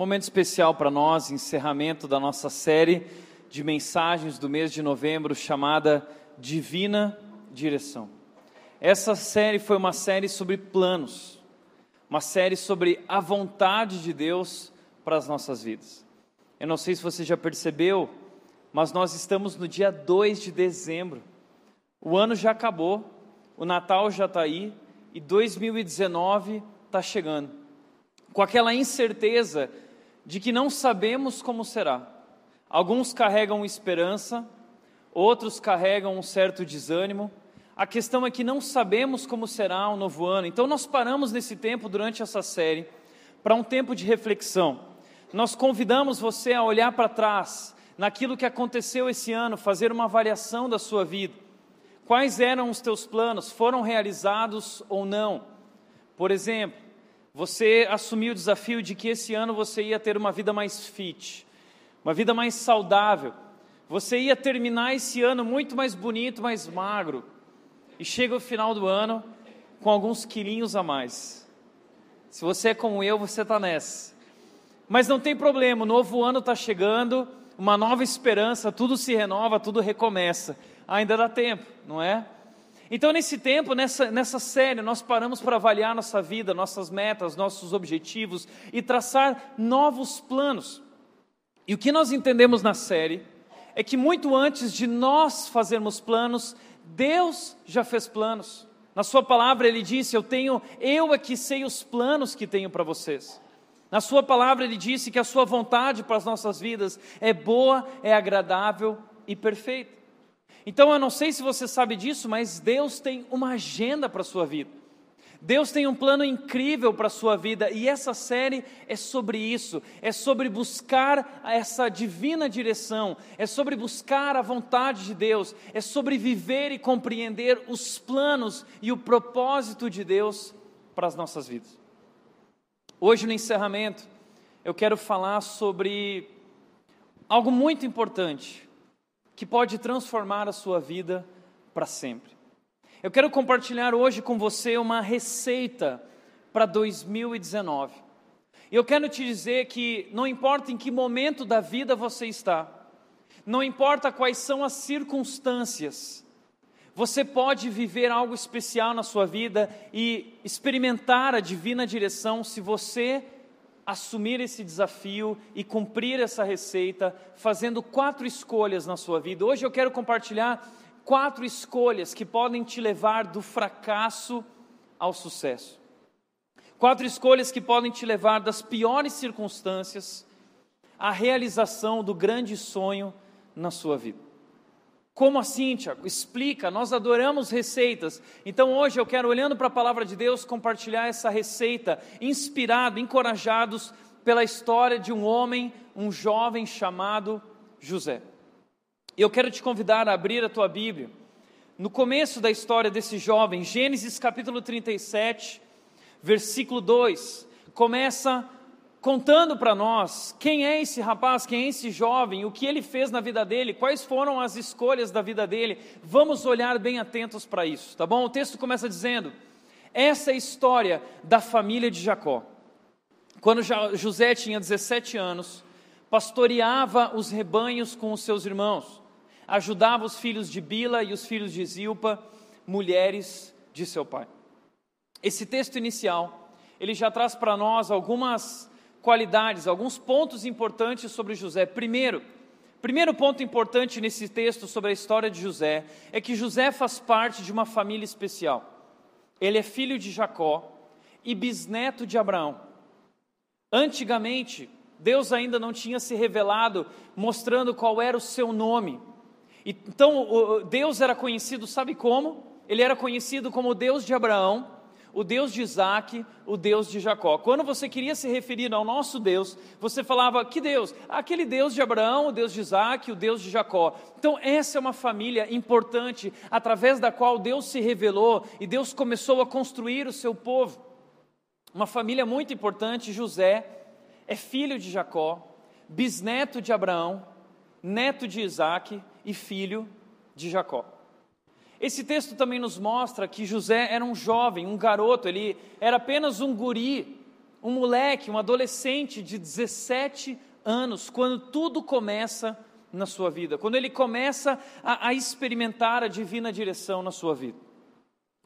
Momento especial para nós, encerramento da nossa série de mensagens do mês de novembro chamada Divina Direção. Essa série foi uma série sobre planos, uma série sobre a vontade de Deus para as nossas vidas. Eu não sei se você já percebeu, mas nós estamos no dia 2 de dezembro. O ano já acabou, o Natal já está aí e 2019 está chegando com aquela incerteza de que não sabemos como será. Alguns carregam esperança, outros carregam um certo desânimo. A questão é que não sabemos como será o novo ano. Então nós paramos nesse tempo durante essa série para um tempo de reflexão. Nós convidamos você a olhar para trás naquilo que aconteceu esse ano, fazer uma avaliação da sua vida. Quais eram os teus planos? Foram realizados ou não? Por exemplo, você assumiu o desafio de que esse ano você ia ter uma vida mais fit, uma vida mais saudável. Você ia terminar esse ano muito mais bonito, mais magro. E chega o final do ano com alguns quilinhos a mais. Se você é como eu, você está nessa. Mas não tem problema, o novo ano está chegando, uma nova esperança, tudo se renova, tudo recomeça. Ainda dá tempo, não é? Então, nesse tempo, nessa, nessa série, nós paramos para avaliar nossa vida, nossas metas, nossos objetivos e traçar novos planos. E o que nós entendemos na série é que muito antes de nós fazermos planos, Deus já fez planos. Na sua palavra ele disse: "Eu tenho, eu é que sei os planos que tenho para vocês". Na sua palavra ele disse que a sua vontade para as nossas vidas é boa, é agradável e perfeita. Então eu não sei se você sabe disso, mas Deus tem uma agenda para a sua vida. Deus tem um plano incrível para a sua vida e essa série é sobre isso, é sobre buscar essa divina direção, é sobre buscar a vontade de Deus, é sobre viver e compreender os planos e o propósito de Deus para as nossas vidas. Hoje, no encerramento, eu quero falar sobre algo muito importante que pode transformar a sua vida para sempre. Eu quero compartilhar hoje com você uma receita para 2019. E eu quero te dizer que não importa em que momento da vida você está, não importa quais são as circunstâncias, você pode viver algo especial na sua vida e experimentar a divina direção se você assumir esse desafio e cumprir essa receita, fazendo quatro escolhas na sua vida. Hoje eu quero compartilhar quatro escolhas que podem te levar do fracasso ao sucesso. Quatro escolhas que podem te levar das piores circunstâncias à realização do grande sonho na sua vida. Como assim, Tiago? Explica, nós adoramos receitas. Então hoje eu quero, olhando para a palavra de Deus, compartilhar essa receita, inspirado, encorajados pela história de um homem, um jovem chamado José. Eu quero te convidar a abrir a tua Bíblia. No começo da história desse jovem, Gênesis capítulo 37, versículo 2, começa contando para nós quem é esse rapaz, quem é esse jovem, o que ele fez na vida dele, quais foram as escolhas da vida dele. Vamos olhar bem atentos para isso, tá bom? O texto começa dizendo: essa é a história da família de Jacó. Quando José tinha 17 anos, pastoreava os rebanhos com os seus irmãos, ajudava os filhos de Bila e os filhos de Zilpa, mulheres de seu pai. Esse texto inicial, ele já traz para nós algumas qualidades, alguns pontos importantes sobre José. Primeiro, primeiro ponto importante nesse texto sobre a história de José é que José faz parte de uma família especial. Ele é filho de Jacó e bisneto de Abraão. Antigamente, Deus ainda não tinha se revelado mostrando qual era o seu nome. Então, Deus era conhecido, sabe como? Ele era conhecido como Deus de Abraão, o Deus de Isaac, o Deus de Jacó. Quando você queria se referir ao nosso Deus, você falava, que Deus? Aquele Deus de Abraão, o Deus de Isaac, o Deus de Jacó. Então, essa é uma família importante, através da qual Deus se revelou e Deus começou a construir o seu povo. Uma família muito importante, José é filho de Jacó, bisneto de Abraão, neto de Isaac e filho de Jacó. Esse texto também nos mostra que José era um jovem, um garoto, ele era apenas um guri um moleque, um adolescente de 17 anos, quando tudo começa na sua vida, quando ele começa a, a experimentar a divina direção na sua vida.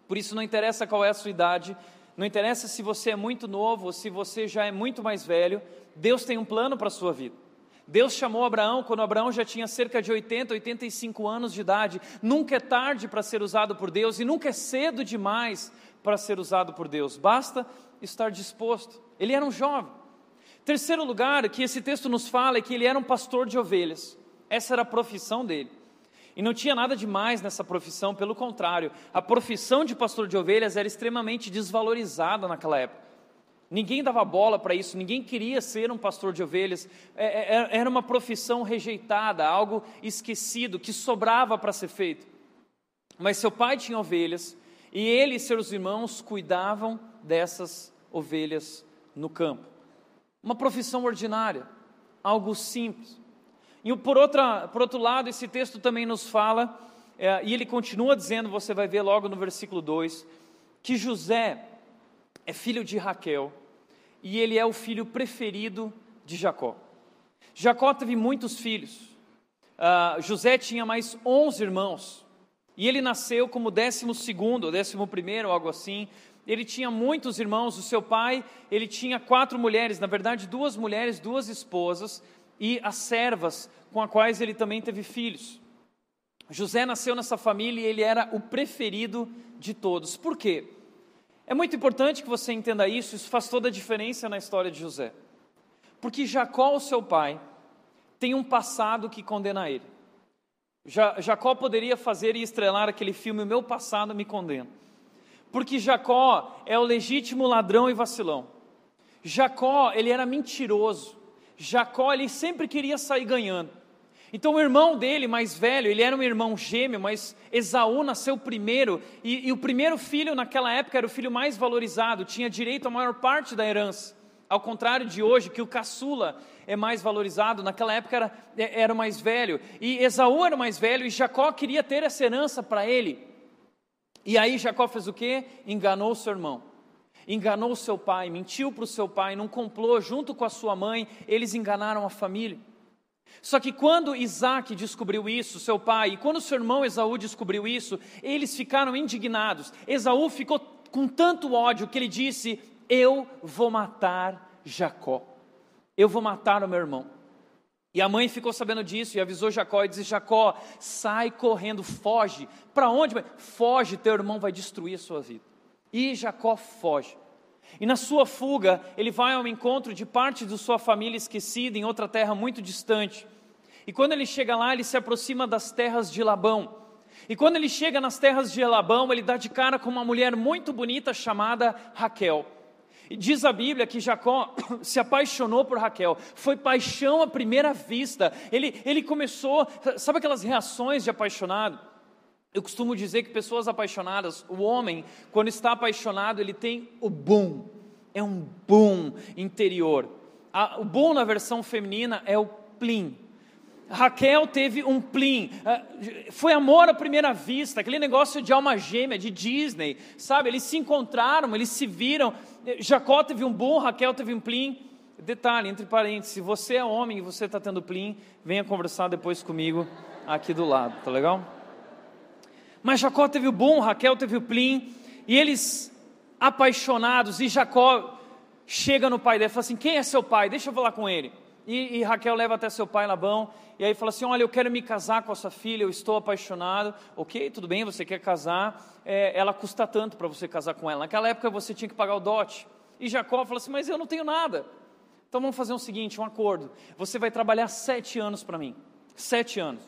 Por isso, não interessa qual é a sua idade, não interessa se você é muito novo ou se você já é muito mais velho, Deus tem um plano para a sua vida. Deus chamou Abraão quando Abraão já tinha cerca de 80, 85 anos de idade. Nunca é tarde para ser usado por Deus e nunca é cedo demais para ser usado por Deus. Basta estar disposto. Ele era um jovem. Terceiro lugar que esse texto nos fala é que ele era um pastor de ovelhas. Essa era a profissão dele. E não tinha nada de mais nessa profissão, pelo contrário, a profissão de pastor de ovelhas era extremamente desvalorizada naquela época. Ninguém dava bola para isso, ninguém queria ser um pastor de ovelhas, é, é, é, era uma profissão rejeitada, algo esquecido, que sobrava para ser feito. Mas seu pai tinha ovelhas e ele e seus irmãos cuidavam dessas ovelhas no campo. Uma profissão ordinária, algo simples. E por, outra, por outro lado, esse texto também nos fala, é, e ele continua dizendo, você vai ver logo no versículo 2, que José é filho de Raquel e ele é o filho preferido de Jacó. Jacó teve muitos filhos. Uh, José tinha mais 11 irmãos e ele nasceu como décimo segundo, décimo primeiro, algo assim. Ele tinha muitos irmãos. O seu pai, ele tinha quatro mulheres, na verdade duas mulheres, duas esposas e as servas com as quais ele também teve filhos. José nasceu nessa família e ele era o preferido de todos. Por quê? É muito importante que você entenda isso, isso faz toda a diferença na história de José. Porque Jacó, o seu pai, tem um passado que condena ele. Jacó poderia fazer e estrelar aquele filme O Meu Passado Me Condena. Porque Jacó é o legítimo ladrão e vacilão. Jacó, ele era mentiroso. Jacó ele sempre queria sair ganhando. Então o irmão dele, mais velho, ele era um irmão gêmeo, mas Esaú nasceu primeiro, e, e, o primeiro filho naquela época era o filho mais valorizado, tinha direito à maior parte da herança. Ao contrário de hoje, que o caçula é mais valorizado, naquela época era, é, era o mais velho. E Esaú era o mais velho, e Jacó queria ter essa herança para ele. E aí Jacó fez o quê? Enganou seu irmão enganou seu pai, mentiu para o seu pai, não complô junto com a sua mãe, eles enganaram a família. Só que quando Isaac descobriu isso, seu pai, e quando seu irmão Esaú descobriu isso, eles ficaram indignados. Esaú ficou com tanto ódio que ele disse: Eu vou matar Jacó, eu vou matar o meu irmão. E a mãe ficou sabendo disso e avisou Jacó e disse: Jacó, sai correndo, foge. Para onde? Foge, teu irmão vai destruir a sua vida. E Jacó foge. E na sua fuga, ele vai ao encontro de parte de sua família esquecida em outra terra muito distante. E quando ele chega lá, ele se aproxima das terras de Labão. E quando ele chega nas terras de Labão, ele dá de cara com uma mulher muito bonita chamada Raquel. E diz a Bíblia que Jacó se apaixonou por Raquel, foi paixão à primeira vista. Ele, ele começou, sabe aquelas reações de apaixonado? Eu costumo dizer que pessoas apaixonadas, o homem, quando está apaixonado, ele tem o boom, é um boom interior. A, o boom na versão feminina é o plim. Raquel teve um plim, ah, foi amor à primeira vista, aquele negócio de alma gêmea, de Disney, sabe? Eles se encontraram, eles se viram. Jacó teve um boom, Raquel teve um plim. Detalhe, entre parênteses, se você é homem e você está tendo plim, venha conversar depois comigo aqui do lado, tá legal? Mas Jacó teve o bom, Raquel teve o plim, e eles apaixonados, e Jacó chega no pai dele e fala assim: Quem é seu pai? Deixa eu falar com ele. E, e, Raquel leva até seu pai Labão, e aí fala assim: Olha, eu quero me casar com a sua filha, eu estou apaixonado. Ok, tudo bem, você quer casar, é, ela custa tanto para você casar com ela. Naquela época você tinha que pagar o dote. E Jacó fala assim: Mas eu não tenho nada. Então vamos fazer o um seguinte: um acordo. Você vai trabalhar sete anos para mim. Sete anos.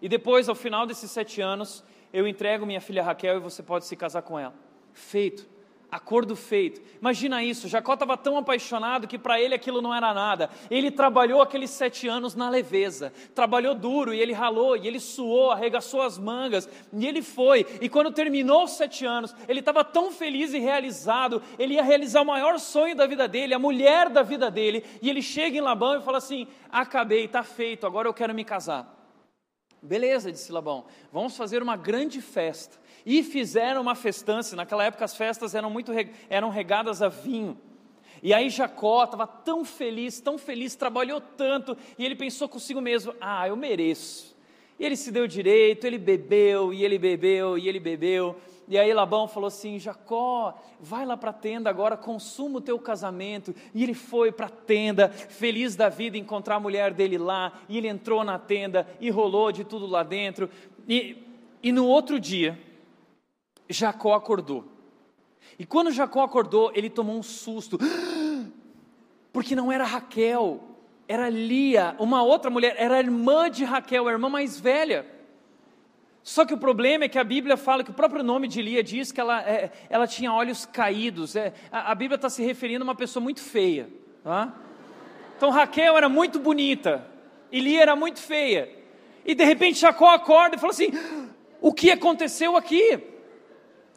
E depois, ao final desses sete anos, eu entrego minha filha Raquel e você pode se casar com ela. Feito. Acordo feito. Imagina isso, Jacó estava tão apaixonado que para ele aquilo não era nada. Ele trabalhou aqueles sete anos na leveza, trabalhou duro e ele ralou, e ele suou, arregaçou as mangas, e ele foi. E quando terminou os sete anos, ele estava tão feliz e realizado, ele ia realizar o maior sonho da vida dele, a mulher da vida dele, e ele chega em Labão e fala assim: Acabei, está feito, agora eu quero me casar. Beleza, disse Labão, vamos fazer uma grande festa. E fizeram uma festança, naquela época as festas eram muito eram regadas a vinho. E aí Jacó estava tão feliz, tão feliz, trabalhou tanto, e ele pensou consigo mesmo: ah, eu mereço. E ele se deu direito, ele bebeu, e ele bebeu, e ele bebeu. E aí Labão falou assim: Jacó, vai lá para a tenda agora, consuma o teu casamento. E ele foi para a tenda, feliz da vida, encontrar a mulher dele lá. E ele entrou na tenda e rolou de tudo lá dentro. E, e no outro dia, Jacó acordou. E quando Jacó acordou, ele tomou um susto, porque não era Raquel, era Lia, uma outra mulher, era a irmã de Raquel, a irmã mais velha. Só que o problema é que a Bíblia fala que o próprio nome de Lia diz que ela, é, ela tinha olhos caídos. É, a, a, Bíblia está se referindo a uma pessoa muito feia. Tá? Então Raquel era muito bonita e Lia era muito feia. E de repente Jacó acorda e fala assim: O que aconteceu aqui?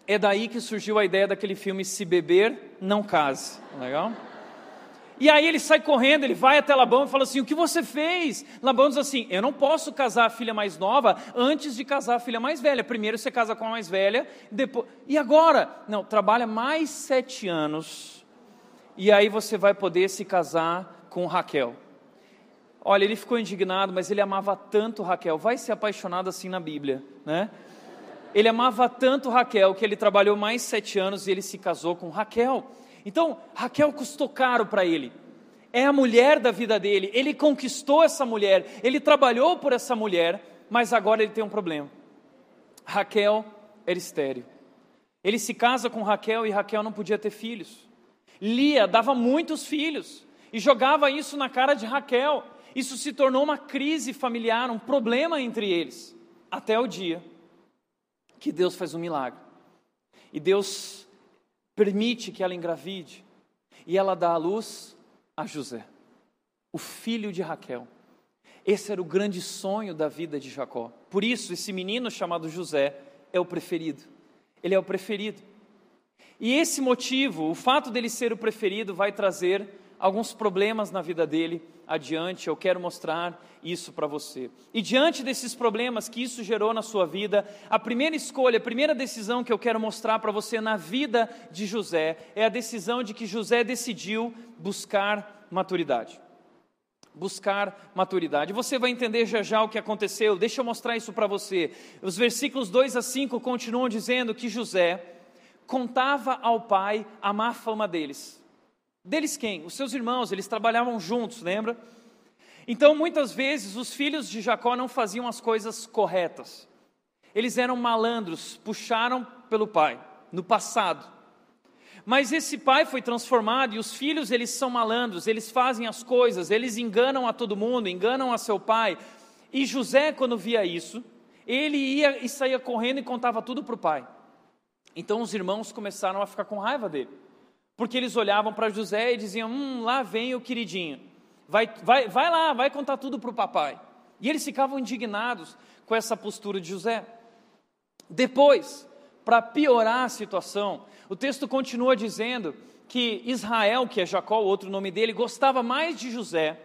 É daí que surgiu a ideia daquele filme Se Beber, Não Case. Legal? E aí ele sai correndo, ele vai até Labão e fala assim: O que você fez? Labão diz assim: Eu não posso casar a filha mais nova antes de casar a filha mais velha. Primeiro você casa com a mais velha, depois. E agora? Não, trabalha mais sete anos, e aí você vai poder se casar com Raquel. Olha, ele ficou indignado, mas ele amava tanto Raquel. Vai ser apaixonado assim na Bíblia, né? Ele amava tanto Raquel que ele trabalhou mais sete anos e ele se casou com Raquel. Então, Raquel custou caro para ele. É a mulher da vida dele. Ele conquistou essa mulher. Ele trabalhou por essa mulher, mas agora ele tem um problema. Raquel era estéreo. Ele se casa com Raquel e Raquel não podia ter filhos. Lia dava muitos filhos e jogava isso na cara de Raquel. Isso se tornou uma crise familiar, um problema entre eles, até o dia que Deus faz um milagre. E Deus permite que ela engravide e ela dá à luz a José, o filho de Raquel. Esse era o grande sonho da vida de Jacó. Por isso, esse menino chamado José é o preferido. Ele é o preferido. E esse motivo, o fato dele ser o preferido, vai trazer alguns problemas na vida dele adiante. Eu quero mostrar isso para você. E diante desses problemas que isso gerou na sua vida, a primeira escolha, a primeira decisão que eu quero mostrar para você na vida de José é a decisão de que José decidiu buscar maturidade. Buscar maturidade. Você vai entender já já o que aconteceu. Deixa eu mostrar isso para você. Os versículos 2 a 5 continuam dizendo que José contava ao pai a má fama deles. Deles quem? Os seus irmãos, eles trabalhavam juntos, lembra? Então, muitas vezes, os filhos de Jacó não faziam as coisas corretas. Eles eram malandros, puxaram pelo pai, no passado. Mas esse pai foi transformado e os filhos, eles são malandros, eles fazem as coisas, eles enganam a todo mundo, enganam a seu pai. E José, quando via isso, ele ia e saía correndo e contava tudo para o pai. Então os irmãos começaram a ficar com raiva dele, porque eles olhavam para José e diziam: Hum, lá vem o queridinho vai, vai, vai lá, vai contar tudo para o papai. E eles ficavam indignados com essa postura de José. Depois, para piorar a situação, o texto continua dizendo que Israel, que é Jacó, o outro nome dele, gostava mais de José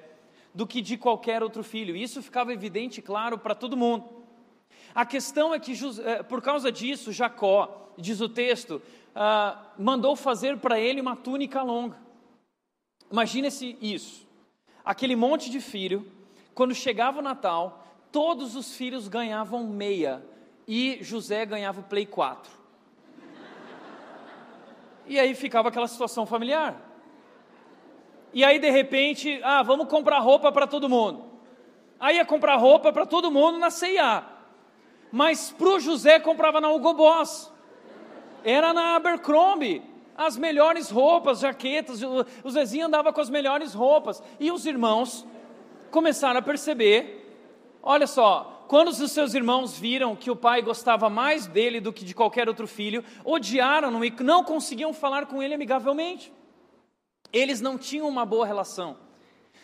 do que de qualquer outro filho. Isso ficava evidente, claro, para todo mundo. A questão é que, eh, por causa disso, Jacó, diz o texto, uh, mandou fazer para ele uma túnica longa. Imagine-se isso aquele monte de filho, quando chegava o Natal, todos os filhos ganhavam meia e José ganhava o Play 4. E aí ficava aquela situação familiar. E aí de repente, ah, vamos comprar roupa para todo mundo. Aí ia comprar roupa para todo mundo na CIA. Mas para o José comprava na Hugo Boss. Era na Abercrombie as melhores roupas, jaquetas, o Zezinho andava com as melhores roupas. E os irmãos começaram a perceber: olha só, quando os seus irmãos viram que o pai gostava mais dele do que de qualquer outro filho, odiaram-no e não conseguiam falar com ele amigavelmente. Eles não tinham uma boa relação.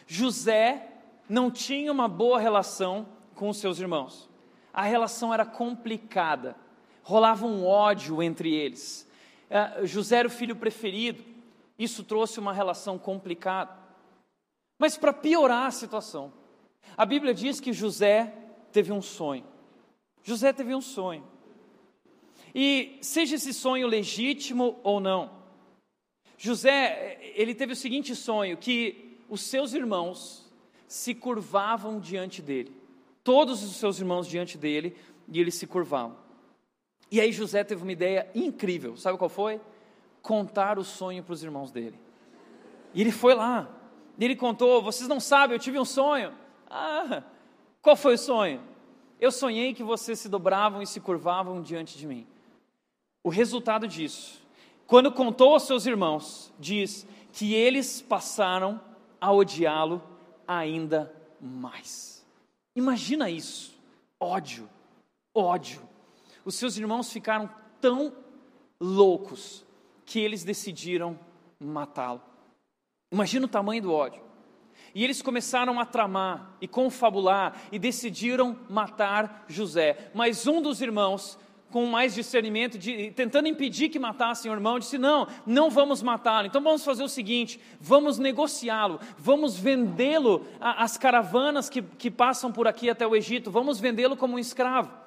José não tinha uma boa relação com os seus irmãos. A relação era complicada, rolava um ódio entre eles. É, José era o filho preferido, isso trouxe uma relação complicada. Mas para piorar a situação, a Bíblia diz que José teve um sonho. José teve um sonho. E seja esse sonho legítimo ou não, José, ele teve o seguinte sonho: que os seus irmãos se curvavam diante dele. Todos os seus irmãos diante dele, e eles se curvavam. E aí José teve uma ideia incrível. Sabe qual foi? Contar o sonho para os irmãos dele. E ele foi lá. E ele contou: Vocês não sabem, eu tive um sonho. Ah, qual foi o sonho? Eu sonhei que vocês se dobravam e se curvavam diante de mim. O resultado disso, quando contou aos seus irmãos, diz que eles passaram a odiá-lo ainda mais. Imagina isso: ódio, ódio. Os seus irmãos ficaram tão loucos que eles decidiram matá-lo. Imagina o tamanho do ódio. E eles começaram a tramar e confabular e decidiram matar José. Mas um dos irmãos, com mais discernimento, de, tentando impedir que matassem o irmão, disse: Não, não vamos matá-lo. Então vamos fazer o seguinte: vamos negociá-lo, vamos vendê-lo às caravanas que, que passam por aqui até o Egito, vamos vendê-lo como um escravo.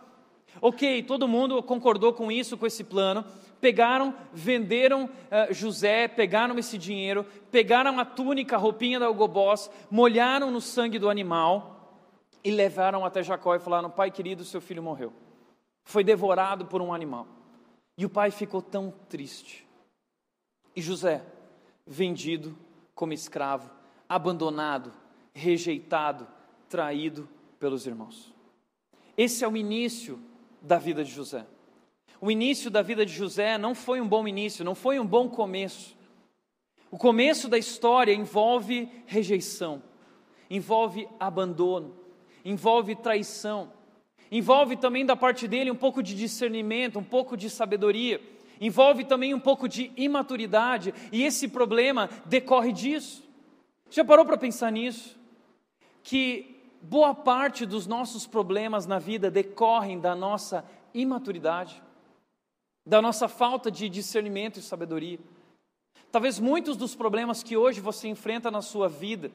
Ok, todo mundo concordou com isso, com esse plano pegaram, venderam uh, José, pegaram esse dinheiro, pegaram a túnica, a roupinha da Ogobós, molharam no sangue do animal e levaram até Jacó e falaram: Pai querido, seu filho morreu. Foi devorado por um animal. E o pai ficou tão triste. E José, vendido como escravo, abandonado, rejeitado, traído pelos irmãos. Esse é o início da vida de José. O início da vida de José não foi um bom início, não foi um bom começo. O começo da história envolve rejeição, envolve abandono, envolve traição, envolve também da parte dele um pouco de discernimento, um pouco de sabedoria, envolve também um pouco de imaturidade, e esse problema decorre disso. Já parou para pensar nisso? Que boa parte dos nossos problemas na vida decorrem da nossa imaturidade da nossa falta de discernimento e sabedoria. Talvez muitos dos problemas que hoje você enfrenta na sua vida,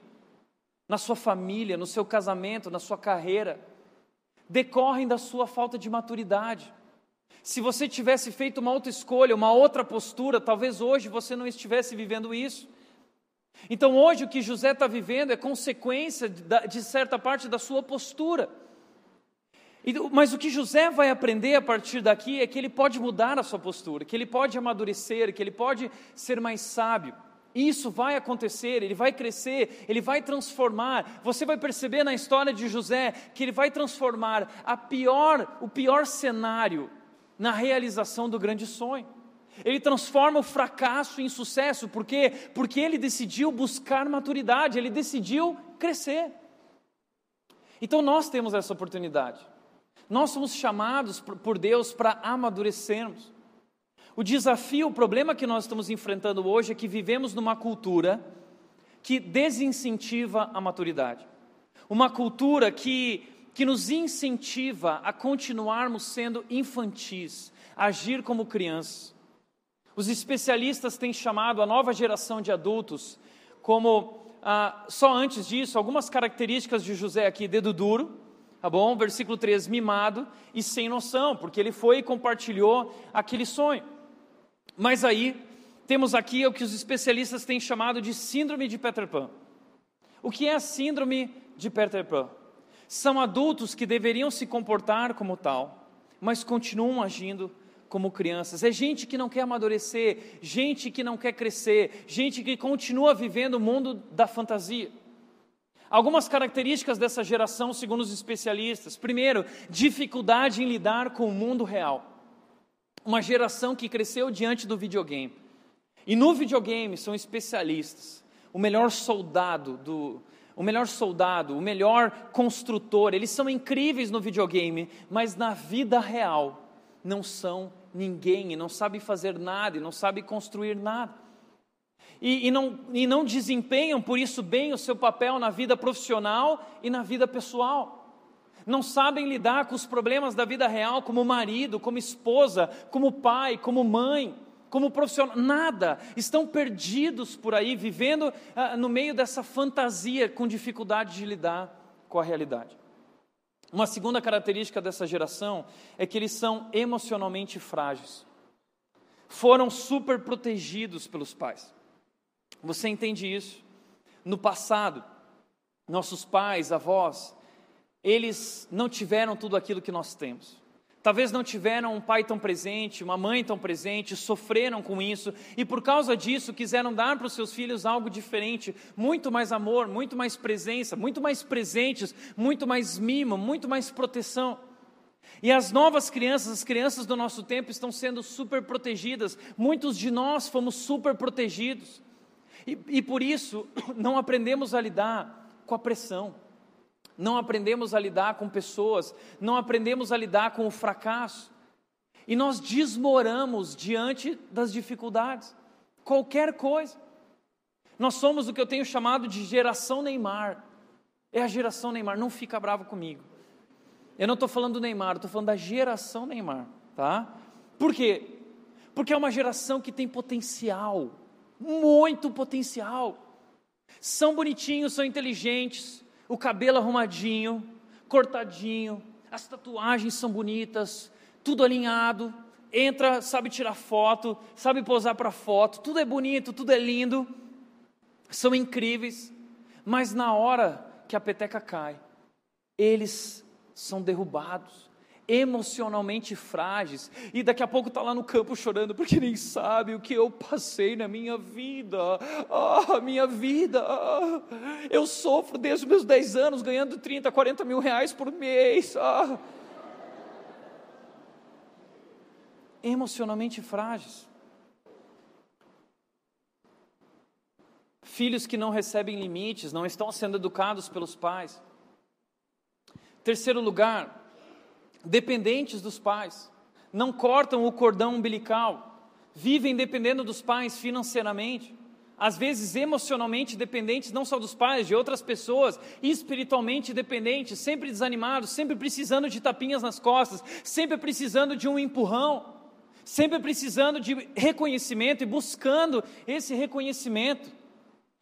na sua família, no seu casamento, na sua carreira, decorrem da sua falta de maturidade. Se você tivesse feito uma outra escolha, uma outra postura, talvez hoje você não estivesse vivendo isso. Então, hoje, o que José está vivendo é consequência de certa parte da sua postura. Mas o que José vai aprender a partir daqui é que ele pode mudar a sua postura, que ele pode amadurecer, que ele pode ser mais sábio. Isso vai acontecer, ele vai crescer, ele vai transformar. Você vai perceber na história de José que ele vai transformar a pior, o pior cenário na realização do grande sonho. Ele transforma o fracasso em sucesso, por quê? Porque ele decidiu buscar maturidade, ele decidiu crescer. Então nós temos essa oportunidade. Nós somos chamados por Deus para amadurecermos. O desafio, o problema que nós estamos enfrentando hoje é que vivemos numa cultura que desincentiva a maturidade. Uma cultura que, que nos incentiva a continuarmos sendo infantis, agir como crianças. Os especialistas têm chamado a nova geração de adultos como, ah, só antes disso, algumas características de José aqui: dedo duro, tá bom? Versículo 3, mimado e sem noção, porque ele foi e compartilhou aquele sonho. Mas aí, temos aqui o que os especialistas têm chamado de síndrome de Peter Pan. O que é a síndrome de Peter Pan? São adultos que deveriam se comportar como tal, mas continuam agindo como crianças. É gente que não quer amadurecer, gente que não quer crescer, gente que continua vivendo o mundo da fantasia. Algumas características dessa geração, segundo os especialistas. Primeiro, dificuldade em lidar com o mundo real. Uma geração que cresceu diante do videogame. E no videogame são especialistas. O melhor soldado do, o melhor soldado, o melhor construtor, eles são incríveis no videogame, mas na vida real não são ninguém, e não sabem fazer nada, e não sabem construir nada e, e, não, e não desempenham por isso bem o seu papel na vida profissional e na vida pessoal. Não sabem lidar com os problemas da vida real como marido, como esposa, como pai, como mãe, como profissional, nada. Estão perdidos por aí, vivendo ah, no meio dessa fantasia, com dificuldade de lidar com a realidade. Uma segunda característica dessa geração é que eles são emocionalmente frágeis. Foram super protegidos pelos pais. Você entende isso? No passado, nossos pais, avós, eles não tiveram tudo aquilo que nós temos. Talvez não tiveram um pai tão presente, uma mãe tão presente, sofreram com isso e por causa disso quiseram dar para os seus filhos algo diferente, muito mais amor, muito mais presença, muito mais presentes, muito mais mimo, muito mais proteção. E as novas crianças, as crianças do nosso tempo, estão sendo super protegidas. Muitos de nós fomos super protegidos. E, e por isso, não aprendemos a lidar com a pressão, não aprendemos a lidar com pessoas, não aprendemos a lidar com o fracasso. E nós desmoramos diante das dificuldades, qualquer coisa. Nós somos o que eu tenho chamado de geração Neymar. É a geração Neymar, não fica bravo comigo. Eu não estou falando do Neymar, estou falando da geração Neymar, tá? Por quê? Porque é uma geração que tem potencial, muito potencial. São bonitinhos, são inteligentes, o cabelo arrumadinho, cortadinho, as tatuagens são bonitas, tudo alinhado, entra, sabe tirar foto, sabe posar para foto, tudo é bonito, tudo é lindo, são incríveis, mas na hora que a peteca cai, eles são derrubados, emocionalmente frágeis, e daqui a pouco está lá no campo chorando porque nem sabe o que eu passei na minha vida. Ah, minha vida, ah, eu sofro desde meus 10 anos ganhando 30, 40 mil reais por mês. Ah. Emocionalmente frágeis. Filhos que não recebem limites, não estão sendo educados pelos pais. Terceiro lugar, dependentes dos pais, não cortam o cordão umbilical, vivem dependendo dos pais financeiramente, às vezes emocionalmente dependentes não só dos pais, de outras pessoas, espiritualmente dependentes, sempre desanimados, sempre precisando de tapinhas nas costas, sempre precisando de um empurrão, sempre precisando de reconhecimento e buscando esse reconhecimento.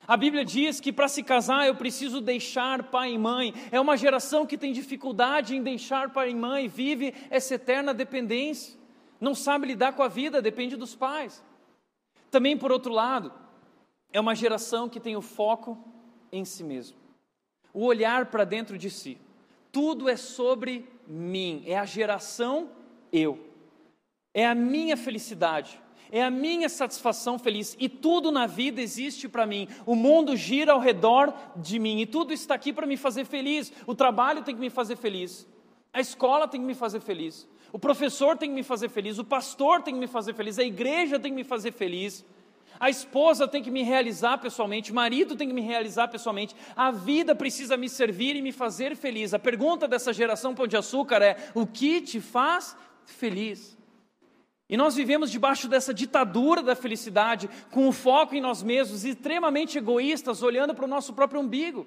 A Bíblia diz que para se casar eu preciso deixar pai e mãe. É uma geração que tem dificuldade em deixar pai e mãe, vive essa eterna dependência. Não sabe lidar com a vida, depende dos pais. Também, por outro lado, é uma geração que tem o foco em si mesmo, o olhar para dentro de si. Tudo é sobre mim, é a geração eu, é a minha felicidade é a minha satisfação feliz e tudo na vida existe para mim. O mundo gira ao redor de mim e tudo está aqui para me fazer feliz. O trabalho tem que me fazer feliz, a escola tem que me fazer feliz, o professor tem que me fazer feliz, o pastor tem que me fazer feliz, a igreja tem que me fazer feliz. A esposa tem que me realizar pessoalmente, o marido tem que me realizar pessoalmente, a vida precisa me servir e me fazer feliz. A pergunta dessa geração Pão de Açúcar é: o que te faz feliz? E nós vivemos debaixo dessa ditadura da felicidade, com o foco em nós mesmos, extremamente egoístas, olhando para o nosso próprio umbigo.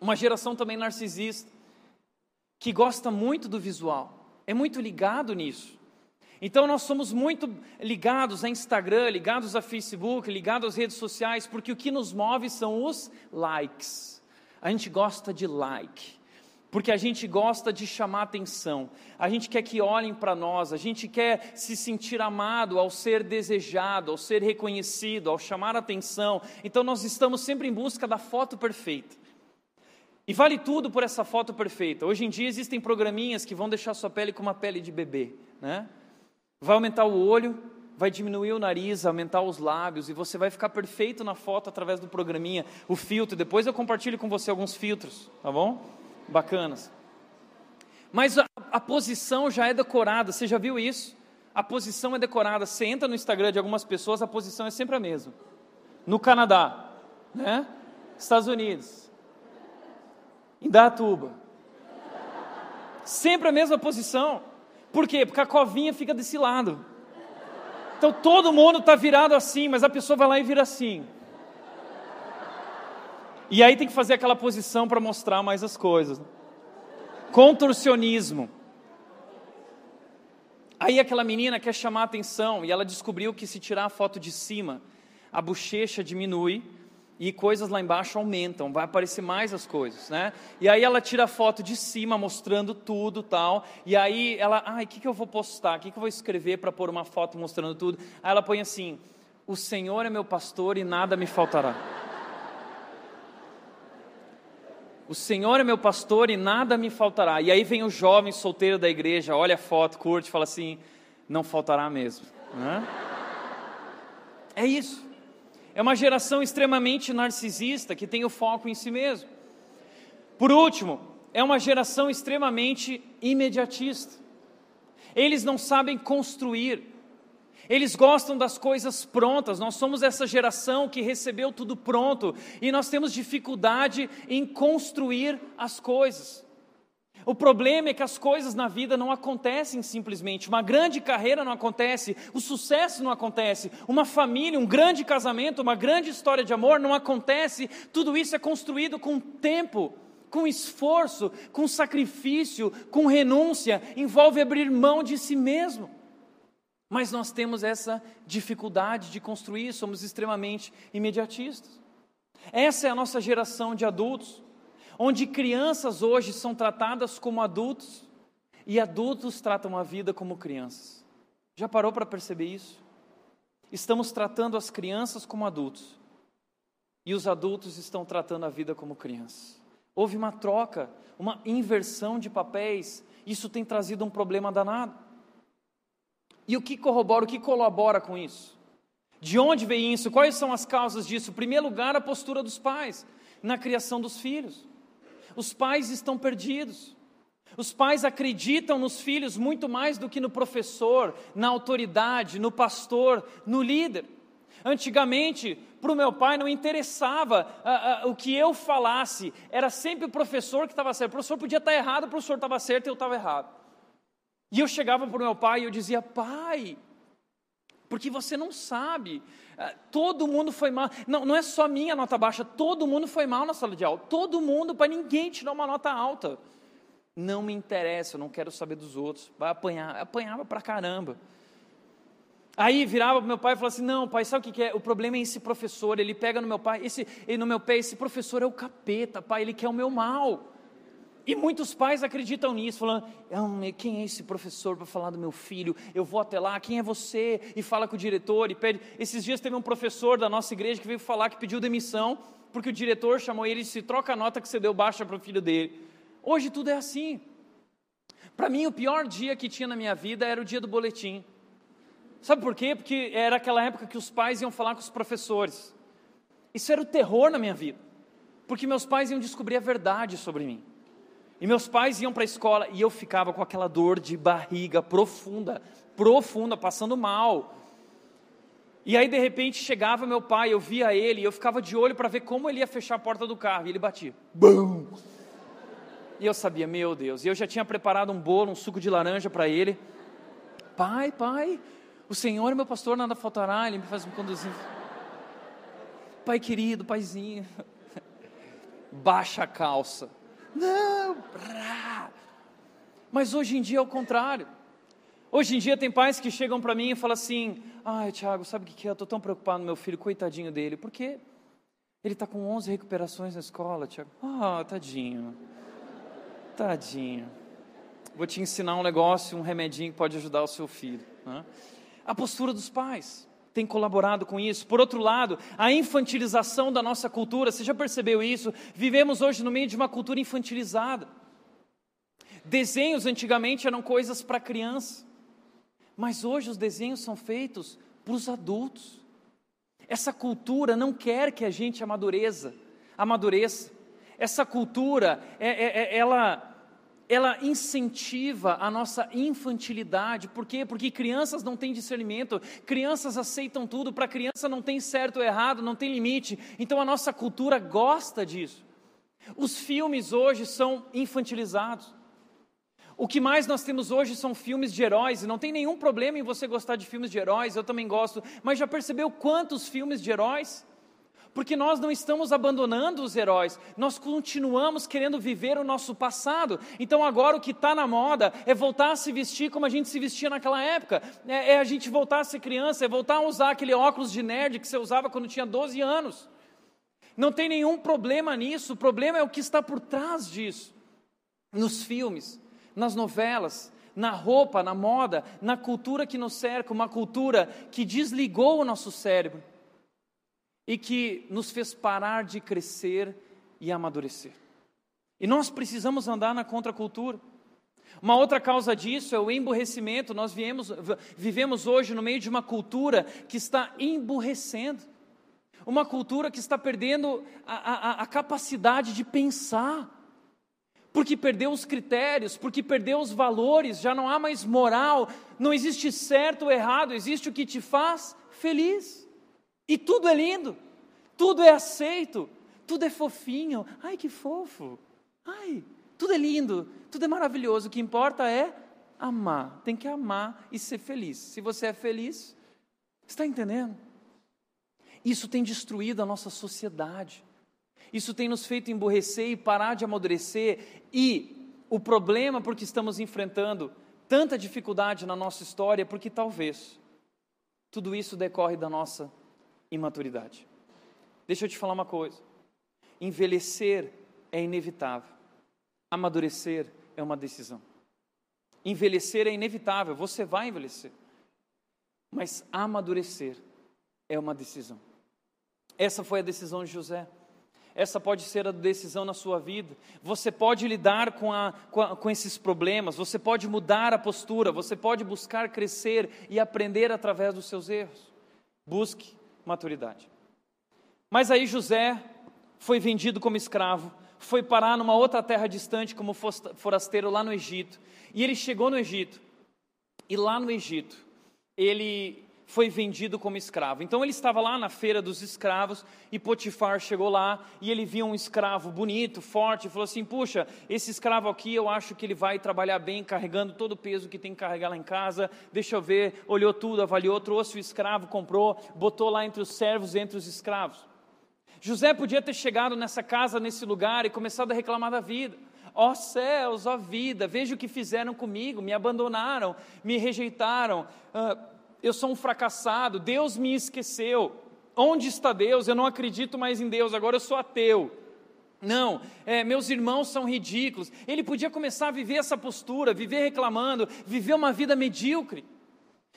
Uma geração também narcisista, que gosta muito do visual, é muito ligado nisso. Então nós somos muito ligados a Instagram, ligados a Facebook, ligados às redes sociais, porque o que nos move são os likes. A gente gosta de like porque a gente gosta de chamar atenção, a gente quer que olhem para nós, a gente quer se sentir amado ao ser desejado, ao ser reconhecido, ao chamar atenção. Então nós estamos sempre em busca da foto perfeita. E vale tudo por essa foto perfeita. Hoje em dia existem programinhas que vão deixar sua pele com uma pele de bebê, né? Vai aumentar o olho, vai diminuir o nariz, aumentar os lábios e você vai ficar perfeito na foto através do programinha, o filtro. Depois eu compartilho com você alguns filtros, tá bom? Bacanas. Mas a, a, posição já é decorada, você já viu isso? A posição é decorada. Você entra no Instagram de algumas pessoas, a posição é sempre a mesma. No Canadá, né? Estados Unidos, Indatuba. Sempre a mesma posição. Por quê? Porque a covinha fica desse lado. Então todo mundo está virado assim, mas a pessoa vai lá e vira assim. E aí tem que fazer aquela posição para mostrar mais as coisas. Contorcionismo. Aí aquela menina quer chamar a atenção e ela descobriu que se tirar a foto de cima, a bochecha diminui e coisas lá embaixo aumentam, vai aparecer mais as coisas, né? E aí ela tira a foto de cima mostrando tudo, tal. E aí ela, ai, o que, que eu vou postar? O que, que eu vou escrever para pôr uma foto mostrando tudo? Aí ela põe assim: O Senhor é meu pastor e nada me faltará. O Senhor é meu pastor e nada me faltará. E aí vem o jovem solteiro da igreja, olha a foto, curte, fala assim: não faltará mesmo. Né? É isso. É uma geração extremamente narcisista que tem o foco em si mesmo. Por último, é uma geração extremamente imediatista. Eles não sabem construir. Eles gostam das coisas prontas. Nós somos essa geração que recebeu tudo pronto e nós temos dificuldade em construir as coisas. O problema é que as coisas na vida não acontecem simplesmente. Uma grande carreira não acontece, o sucesso não acontece, uma família, um grande casamento, uma grande história de amor não acontece. Tudo isso é construído com tempo, com esforço, com sacrifício, com renúncia, envolve abrir mão de si mesmo. Mas nós temos essa dificuldade de construir, somos extremamente imediatistas. Essa é a nossa geração de adultos, onde crianças hoje são tratadas como adultos e adultos tratam a vida como crianças. Já parou para perceber isso? Estamos tratando as crianças como adultos e os adultos estão tratando a vida como crianças. Houve uma troca, uma inversão de papéis, isso tem trazido um problema danado. E o que corrobora, o que colabora com isso? De onde vem isso? Quais são as causas disso? Em primeiro lugar, a postura dos pais na criação dos filhos. Os pais estão perdidos. Os pais acreditam nos filhos muito mais do que no professor, na autoridade, no pastor, no líder. Antigamente, para o meu pai não interessava uh, uh, o que eu falasse, era sempre o professor que estava certo. O professor podia estar errado, o professor estava certo e eu estava errado. E eu chegava para o meu pai e eu dizia: Pai, porque você não sabe, eh, todo mundo foi mal. Não, não é só minha nota baixa, todo mundo foi mal na sala de aula. Todo mundo, para ninguém tirar uma nota alta. Não me interessa, eu não quero saber dos outros. Vai apanhar. Apanhava para caramba. Aí virava para meu pai e falava assim: Não, pai, sabe o que, é? O problema é esse professor. Ele pega no meu pai, esse, no meu pé, esse professor é o capeta, pai, ele quer o meu mal. E muitos pais acreditam nisso, falando: ah, quem é esse professor para falar do meu filho? Eu vou até lá, quem é você? E fala com o diretor e pede. Esses dias teve um professor da nossa igreja que veio falar que pediu demissão, porque o diretor chamou ele e disse: troca a nota que você deu baixa para o filho dele. Hoje tudo é assim. Para mim, o pior dia que tinha na minha vida era o dia do boletim. Sabe por quê? Porque era aquela época que os pais iam falar com os professores. Isso era o terror na minha vida, porque meus pais iam descobrir a verdade sobre mim. E meus pais iam para a escola e eu ficava com aquela dor de barriga profunda, profunda, passando mal. E aí de repente chegava meu pai, eu via ele, eu ficava de olho para ver como ele ia fechar a porta do carro, e ele batia. Bum! E eu sabia, meu Deus, e eu já tinha preparado um bolo, um suco de laranja para ele. Pai, pai, o Senhor é meu pastor, nada faltará, ele me faz me conduzir. Pai querido, paizinho, baixa a calça. Não! Mas hoje em dia é o contrário. Hoje em dia tem pais que chegam para mim e falam assim: Ai, Tiago, sabe o que é? Eu estou tão preocupado no meu filho, coitadinho dele. Por quê? Ele está com 11 recuperações na escola, Tiago. Ah, tadinho. Tadinho. Vou te ensinar um negócio, um remedinho que pode ajudar o seu filho. Né? A postura dos pais tem colaborado com isso. Por outro lado, a infantilização da nossa cultura, você já percebeu isso? Vivemos hoje no meio de uma cultura infantilizada. Desenhos antigamente eram coisas para criança, mas hoje os desenhos são feitos para os adultos. Essa cultura não quer que a gente amadureça, amadureça. Essa cultura, é, é, é ela ela incentiva a nossa infantilidade. Por quê? Porque crianças não têm discernimento, crianças aceitam tudo, para criança não tem certo ou errado, não tem limite. Então a nossa cultura gosta disso. Os filmes hoje são infantilizados. O que mais nós temos hoje são filmes de heróis, e não tem nenhum problema em você gostar de filmes de heróis, eu também gosto, mas já percebeu quantos filmes de heróis? Porque nós não estamos abandonando os heróis, nós continuamos querendo viver o nosso passado. Então agora o que está na moda é voltar a se vestir como a gente se vestia naquela época, é, é, a gente voltar a ser criança, é voltar a usar aquele óculos de nerd que você usava quando tinha 12 anos. Não tem nenhum problema nisso, o problema é o que está por trás disso. Nos filmes, nas novelas, na roupa, na moda, na cultura que nos cerca, uma cultura que desligou o nosso cérebro e que nos fez parar de crescer e amadurecer. E nós precisamos andar na contracultura. Uma outra causa disso é o emburrecimento. Nós viemos, vivemos hoje no meio de uma cultura que está emburrecendo, uma cultura que está perdendo a, a, a capacidade de pensar, porque perdeu os critérios, porque perdeu os valores, já não há mais moral, não existe certo ou errado, existe o que te faz feliz. E tudo é lindo, tudo é aceito, tudo é fofinho. Ai, que fofo! Ai, tudo é lindo, tudo é maravilhoso. O que importa é amar. Tem que amar e ser feliz. Se você é feliz, está entendendo? Isso tem destruído a nossa sociedade. Isso tem nos feito emborrecer e parar de amadurecer. E o problema porque estamos enfrentando tanta dificuldade na nossa história é porque talvez tudo isso decorre da nossa imaturidade. Deixa eu te falar uma coisa. Envelhecer é inevitável. Amadurecer é uma decisão. Envelhecer é inevitável, você vai envelhecer. Mas amadurecer é uma decisão. Essa foi a decisão de José. Essa pode ser a decisão na sua vida. Você pode lidar com, a, com, a, com, esses problemas, você pode mudar a postura, você pode buscar crescer e aprender através dos seus erros. Busque maturidade. Mas aí José foi vendido como escravo, foi parar numa outra terra distante como forasteiro lá no Egito. E ele chegou no Egito. E lá no Egito, ele foi vendido como escravo. Então ele estava lá na feira dos escravos e Potifar chegou lá e ele viu um escravo bonito, forte, e falou assim: "Puxa, esse escravo aqui, eu acho que ele vai trabalhar bem, carregando todo o peso que tem que carregar lá em casa. Deixa eu ver". Olhou tudo, avaliou, trouxe o escravo, comprou, botou lá entre os servos, entre os escravos. José podia ter chegado nessa casa, nesse lugar e começado a reclamar da vida. Ó oh, céus, ó oh, vida, veja o que fizeram comigo, me abandonaram, me rejeitaram, uh, eu sou um fracassado, Deus me esqueceu. Onde está Deus? Eu não acredito mais em Deus, agora eu sou ateu. Não, é, meus irmãos são ridículos. Ele podia começar a viver essa postura, viver reclamando, viver uma vida medíocre.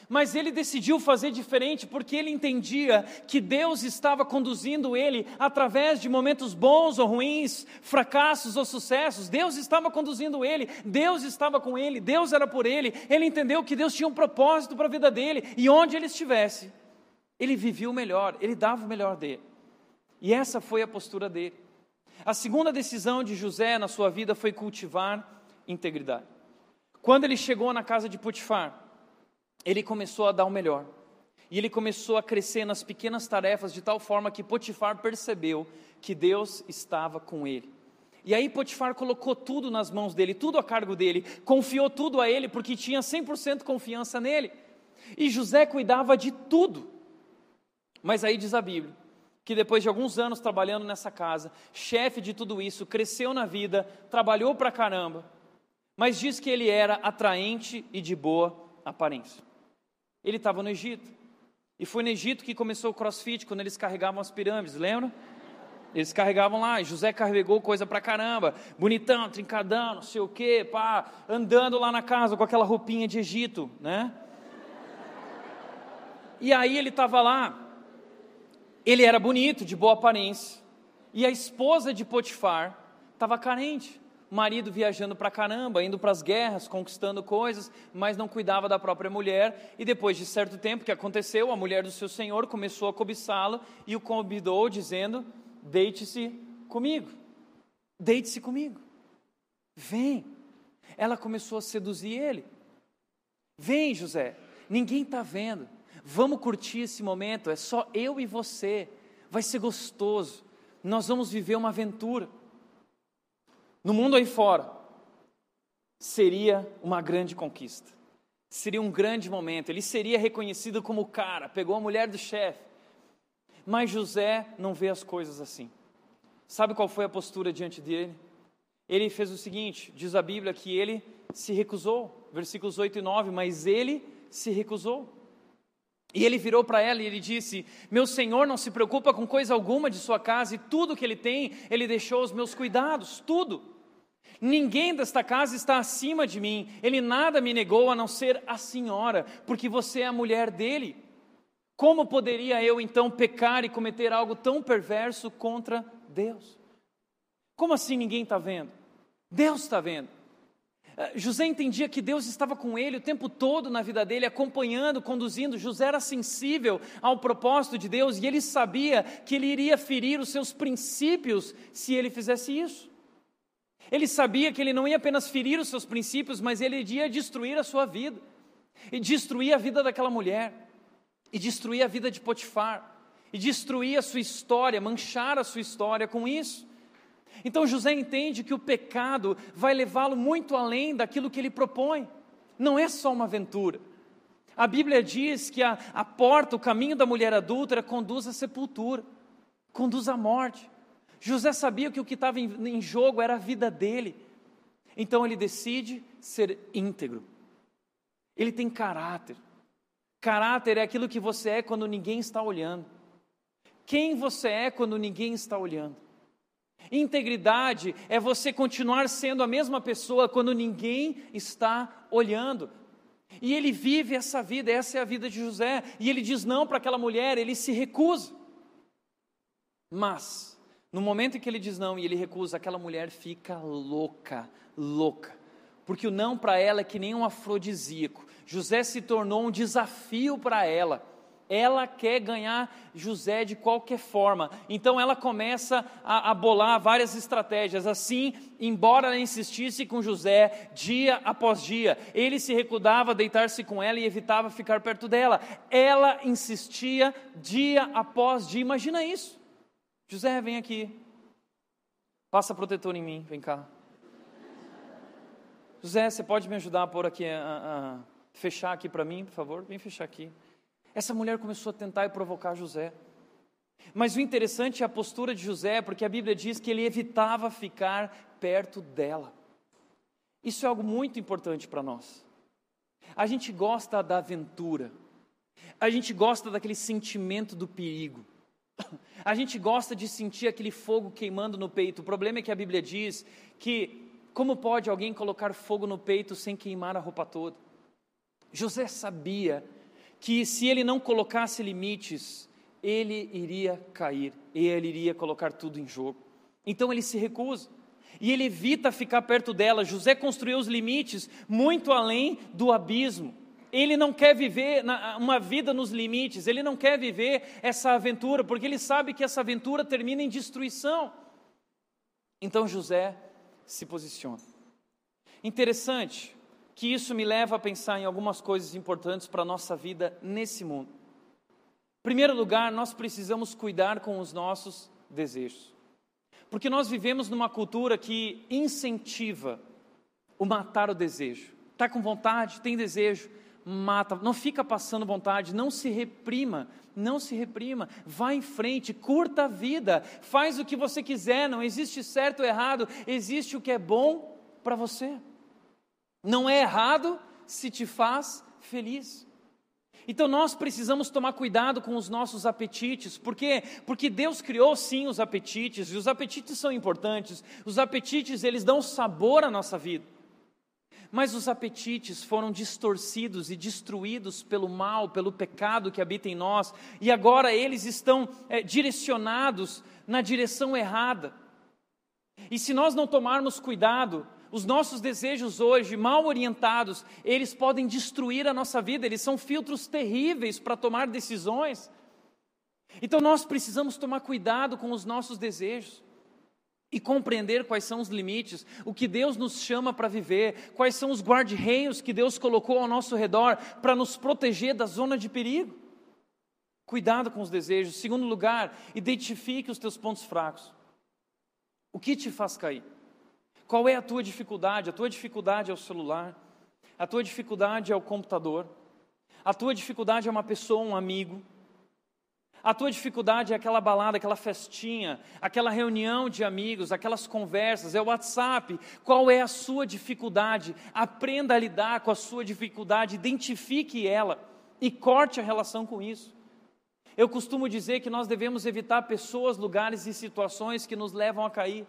Mas ele decidiu fazer diferente porque ele entendia que Deus estava conduzindo ele através de momentos bons ou ruins, fracassos ou sucessos. Deus estava conduzindo ele, Deus estava com ele, Deus era por ele. Ele entendeu que Deus tinha um propósito para a vida dele e onde ele estivesse, ele vivia o melhor, ele dava o melhor dele. E essa foi a postura dele. A segunda decisão de José na sua vida foi cultivar integridade. Quando ele chegou na casa de Potifar, ele começou a dar o melhor. E ele começou a crescer nas pequenas tarefas de tal forma que Potifar percebeu que Deus estava com ele. E aí Potifar colocou tudo nas mãos dele, tudo a cargo dele, confiou tudo a ele porque tinha 100% confiança nele. E José cuidava de tudo. Mas aí diz a Bíblia que depois de alguns anos trabalhando nessa casa, chefe de tudo isso, cresceu na vida, trabalhou pra caramba, mas diz que ele era atraente e de boa aparência. Ele estava no Egito. E foi no Egito que começou o crossfit, quando eles carregavam as pirâmides, lembra? Eles carregavam lá, José carregou coisa pra caramba, bonitão, trincadão, não sei o quê, pá, andando lá na casa com aquela roupinha de Egito, né? E aí ele estava lá, ele era bonito, de boa aparência, e a esposa de Potifar estava carente marido viajando para caramba, indo para as guerras, conquistando coisas, mas não cuidava da própria mulher. E depois de certo tempo que aconteceu, a mulher do seu senhor começou a cobiçá-lo e o convidou, dizendo: Deite-se comigo, deite-se comigo, vem. Ela começou a seduzir ele. Vem, José, ninguém está vendo. Vamos curtir esse momento, é só eu e você. Vai ser gostoso. Nós vamos viver uma aventura no mundo aí fora, seria uma grande conquista. Seria um grande momento. Ele seria reconhecido como o cara, pegou a mulher do chefe. Mas José não vê as coisas assim. Sabe qual foi a postura diante dele? Ele fez o seguinte: diz a Bíblia que ele se recusou, versículos 8 e 9, mas ele se recusou. E ele virou para ela e ele disse: Meu senhor não se preocupa com coisa alguma de sua casa, e tudo que ele tem, ele deixou aos meus cuidados, tudo. Ninguém desta casa está acima de mim, ele nada me negou a não ser a senhora, porque você é a mulher dele. Como poderia eu então pecar e cometer algo tão perverso contra Deus? Como assim ninguém está vendo? Deus está vendo. Eh, José entendia que Deus estava com ele o tempo todo na vida dele, acompanhando, conduzindo. José era sensível ao propósito de Deus e ele sabia que ele iria ferir os seus princípios se ele fizesse isso. Ele sabia que ele não ia apenas ferir os seus princípios, mas ele iria destruir a sua vida, e destruir a vida daquela mulher, e destruir a vida de Potifar, e destruir a sua história, manchar a sua história com isso. Então José entende que o pecado vai levá-lo muito além daquilo que ele propõe, não é só uma aventura. A Bíblia diz que a, a porta, o caminho da mulher adúltera conduz à sepultura, conduz à morte. José sabia que o que estava em, em jogo era a vida dele. Então ele decide ser íntegro. Ele tem caráter. Caráter é aquilo que você é quando ninguém está olhando. Quem você é quando ninguém está olhando. Integridade é você continuar sendo a mesma pessoa quando ninguém está olhando. E ele vive essa vida, essa é a vida de José. E ele diz não para aquela mulher, ele se recusa. Mas no momento em que ele diz não e ele recusa, aquela mulher fica louca, louca. Porque o não para ela é que nem um afrodisíaco. José se tornou um desafio para ela. Ela quer ganhar José de qualquer forma. Então ela começa a, a, bolar várias estratégias. Assim, embora ela insistisse com José dia após dia, ele se recusava a deitar-se com ela e evitava ficar perto dela. Ela insistia dia após dia. Imagina isso. José, vem aqui. Passa protetor em mim, vem cá. José, você pode me ajudar a pôr aqui, a, a fechar aqui para mim, por favor? Vem fechar aqui. Essa mulher começou a tentar e provocar José. Mas o interessante é a postura de José, porque a Bíblia diz que ele evitava ficar perto dela. Isso é algo muito importante para nós. A gente gosta da aventura, a gente gosta daquele sentimento do perigo. A gente gosta de sentir aquele fogo queimando no peito. O problema é que a Bíblia diz que como pode alguém colocar fogo no peito sem queimar a roupa toda? José sabia que se ele não colocasse limites, ele iria cair, ele iria colocar tudo em jogo. Então ele se recusa. E ele evita ficar perto dela. José construiu os limites muito além do abismo. Ele não quer viver uma vida nos limites, ele não quer viver essa aventura, porque ele sabe que essa aventura termina em destruição. Então José se posiciona. Interessante que isso me leva a pensar em algumas coisas importantes para a nossa vida nesse mundo. Em primeiro lugar, nós precisamos cuidar com os nossos desejos. Porque nós vivemos numa cultura que incentiva o matar o desejo. Está com vontade, tem desejo, mata, não fica passando vontade, não se reprima, não se reprima, vá em frente, curta a vida, faz o que você quiser, não existe certo ou errado, existe o que é bom para você. Não é errado se te faz feliz. Então nós precisamos tomar cuidado com os nossos apetites, por quê? Porque Deus criou sim os apetites, e os apetites são importantes. Os apetites, eles dão sabor à nossa vida. Mas os apetites foram distorcidos e destruídos pelo mal, pelo pecado que habita em nós, e agora eles estão é, direcionados na direção errada. E se nós não tomarmos cuidado, os nossos desejos hoje, mal orientados, eles podem destruir a nossa vida, eles são filtros terríveis para tomar decisões. Então nós precisamos tomar cuidado com os nossos desejos e compreender quais são os limites, o que Deus nos chama para viver, quais são os guarda-reios que Deus colocou ao nosso redor para nos proteger da zona de perigo. Cuidado com os desejos. Segundo lugar, identifique os teus pontos fracos. O que te faz cair? Qual é a tua dificuldade? A tua dificuldade é o celular, a tua dificuldade é o computador, a tua dificuldade é uma pessoa, um amigo, a tua dificuldade é aquela balada, aquela festinha, aquela reunião de amigos, aquelas conversas, é o WhatsApp. Qual é a sua dificuldade? Aprenda a lidar com a sua dificuldade, identifique ela e corte a relação com isso. Eu costumo dizer que nós devemos evitar pessoas, lugares e situações que nos levam a cair.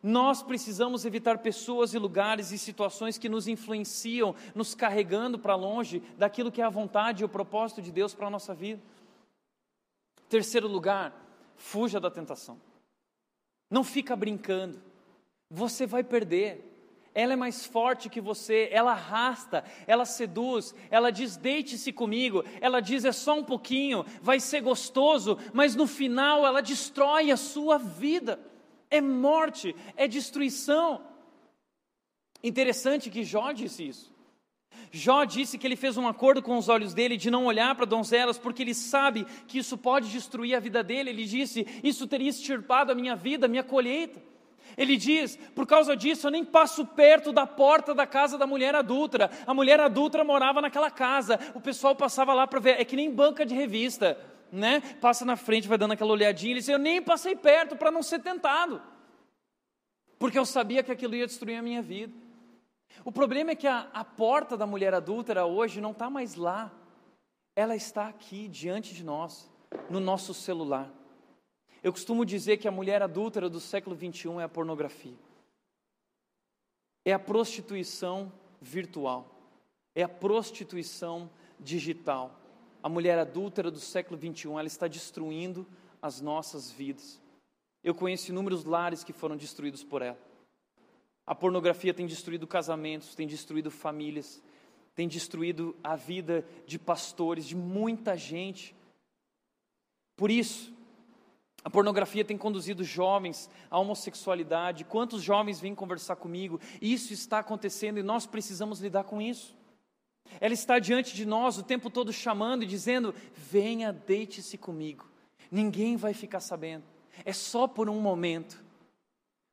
Nós precisamos evitar pessoas e lugares e situações que nos influenciam, nos carregando para longe daquilo que é a vontade e o propósito de Deus para a nossa vida. Terceiro lugar, fuja da tentação. Não fica brincando. Você vai perder. Ela é mais forte que você, ela arrasta, ela seduz, ela diz: deite-se comigo, ela diz: é só um pouquinho, vai ser gostoso, mas no final ela destrói a sua vida é morte, é destruição. Interessante que Jó disse isso. Jó disse que ele fez um acordo com os olhos dele de não olhar para donzelas, porque ele sabe que isso pode destruir a vida dele. Ele disse: Isso teria extirpado a minha vida, a minha colheita. Ele diz: Por causa disso, eu nem passo perto da porta da casa da mulher adulta. A mulher adulta morava naquela casa, o pessoal passava lá para ver. É que nem banca de revista né? Passa na frente, vai dando aquela olhadinha. Ele diz: Eu nem passei perto para não ser tentado, porque eu sabia que aquilo ia destruir a minha vida. O problema é que a, a porta da mulher adúltera hoje não está mais lá, ela está aqui diante de nós, no nosso celular. Eu costumo dizer que a mulher adúltera do século 21 é a pornografia, é a prostituição virtual, é a prostituição digital a mulher adúltera do século 21, ela está destruindo as nossas vidas. Eu conheço inúmeros lares que foram destruídos por ela. A pornografia tem destruído casamentos, tem destruído famílias, tem destruído a vida de pastores, de muita gente. Por isso, a pornografia tem conduzido jovens à homossexualidade. Quantos jovens vêm conversar comigo? Isso está acontecendo e nós precisamos lidar com isso. Ela está diante de nós o tempo todo chamando e dizendo: venha, deite-se comigo. Ninguém vai ficar sabendo. É só por um momento.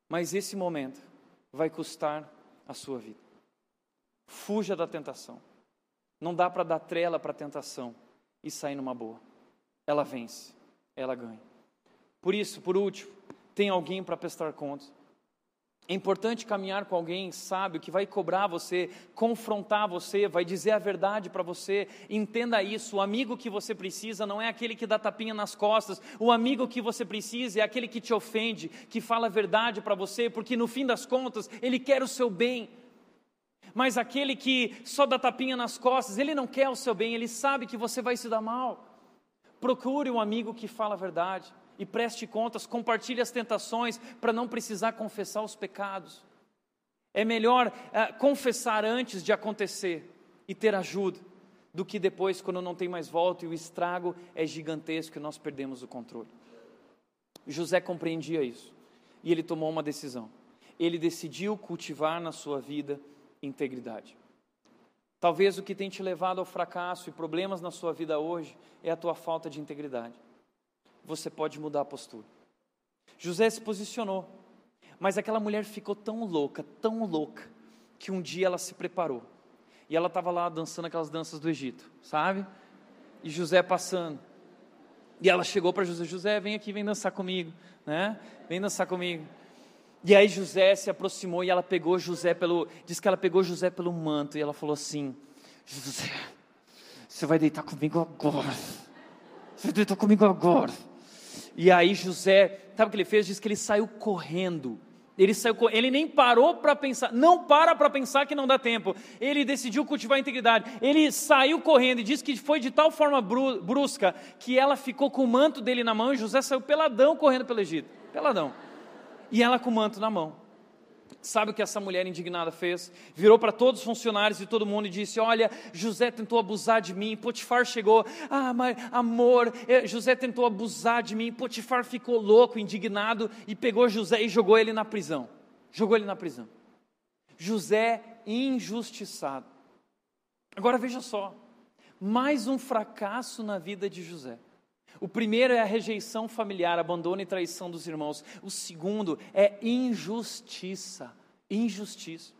Mas esse momento vai custar a sua vida. Fuja da tentação. Não dá para dar trela para a tentação e sair numa boa. Ela vence, ela ganha. Por isso, por último, tem alguém para prestar contas. É importante caminhar com alguém sábio que vai cobrar você, confrontar você, vai dizer a verdade para você. Entenda isso: o amigo que você precisa não é aquele que dá tapinha nas costas, o amigo que você precisa é aquele que te ofende, que fala a verdade para você, porque no fim das contas ele quer o seu bem. Mas aquele que só dá tapinha nas costas, ele não quer o seu bem, ele sabe que você vai se dar mal. Procure um amigo que fala a verdade e preste contas, compartilhe as tentações para não precisar confessar os pecados. É melhor uh, confessar antes de acontecer e ter ajuda do que depois, quando não tem mais volta e o estrago é gigantesco e nós perdemos o controle. José compreendia isso e ele tomou uma decisão. Ele decidiu cultivar na sua vida integridade. Talvez o que tem te levado ao fracasso e problemas na sua vida hoje é a tua falta de integridade você pode mudar a postura. José se posicionou, mas aquela mulher ficou tão louca, tão louca, que um dia ela se preparou. E ela estava lá dançando aquelas danças do Egito, sabe? E José passando. E ela chegou para José: José, vem aqui, vem dançar comigo, né? Vem dançar comigo. E aí José se aproximou e ela pegou José pelo. Diz que ela pegou José pelo manto e ela falou assim: José, você vai deitar comigo agora. Você vai deitar comigo agora. E aí José, sabe o que ele fez? Diz que ele saiu correndo. Ele saiu, ele nem parou para pensar, não para para pensar que não dá tempo. Ele decidiu cultivar a integridade. Ele saiu correndo e disse que foi de tal forma brusca que ela ficou com o manto dele na mão e José saiu peladão correndo pelo Egito. Peladão. E ela com o manto na mão. Sabe o que essa mulher indignada fez? Virou para todos os funcionários e todo mundo e disse: Olha, José tentou abusar de mim. Potifar chegou, ah, mas amor, eh, José tentou abusar de mim. Potifar ficou louco, indignado e pegou José e jogou ele na prisão. Jogou ele na prisão. José injustiçado. Agora veja só, mais um fracasso na vida de José. O primeiro é a rejeição familiar, abandono e traição dos irmãos. O segundo é injustiça. Injustiça.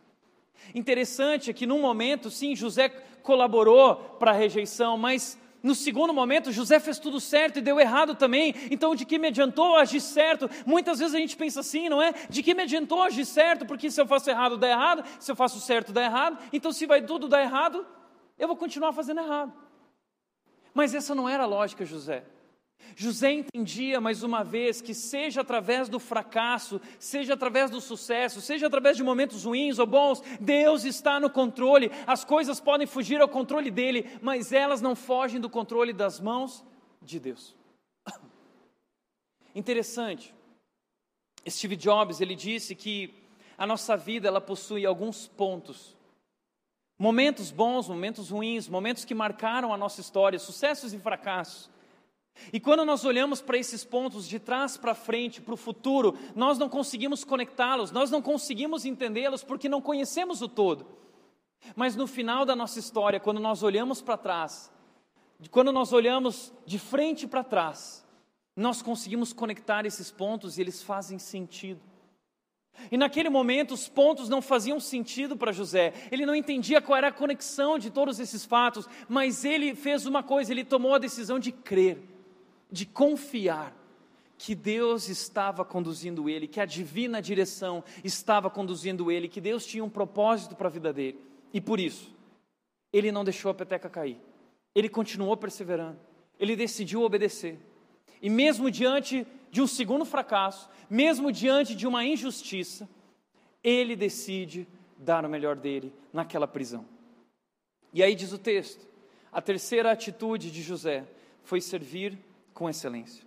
Interessante é que num momento, sim, José colaborou para a rejeição, mas no segundo momento, José fez tudo certo e deu errado também. Então, de que me adiantou agir certo? Muitas vezes a gente pensa assim, não é? De que me adiantou agir certo? Porque se eu faço errado, dá errado. Se eu faço certo, dá errado. Então, se vai tudo dar errado, eu vou continuar fazendo errado. Mas essa não era a lógica, José. José entendia mais uma vez que, seja através do fracasso, seja através do sucesso, seja através de momentos ruins ou bons, Deus está no controle. As coisas podem fugir ao controle dele, mas elas não fogem do controle das mãos de Deus. Interessante. Steve Jobs ele disse que a nossa vida ela possui alguns pontos. Momentos bons, momentos ruins, momentos que marcaram a nossa história, sucessos e fracassos. E quando nós olhamos para esses pontos de trás para frente, para o futuro, nós não conseguimos conectá-los, nós não conseguimos entendê-los porque não conhecemos o todo. Mas no final da nossa história, quando nós olhamos para trás, quando nós olhamos de frente para trás, nós conseguimos conectar esses pontos e eles fazem sentido. E naquele momento os pontos não faziam sentido para José, ele não entendia qual era a conexão de todos esses fatos, mas ele fez uma coisa, ele tomou a decisão de crer de confiar que Deus estava conduzindo ele, que a divina direção estava conduzindo ele, que Deus tinha um propósito para a vida dele. E por isso, ele não deixou a peteca cair. Ele continuou perseverando. Ele decidiu obedecer. E mesmo diante de um segundo fracasso, mesmo diante de uma injustiça, ele decide dar o melhor dele naquela prisão. E aí diz o texto: a terceira atitude de José foi servir com excelência.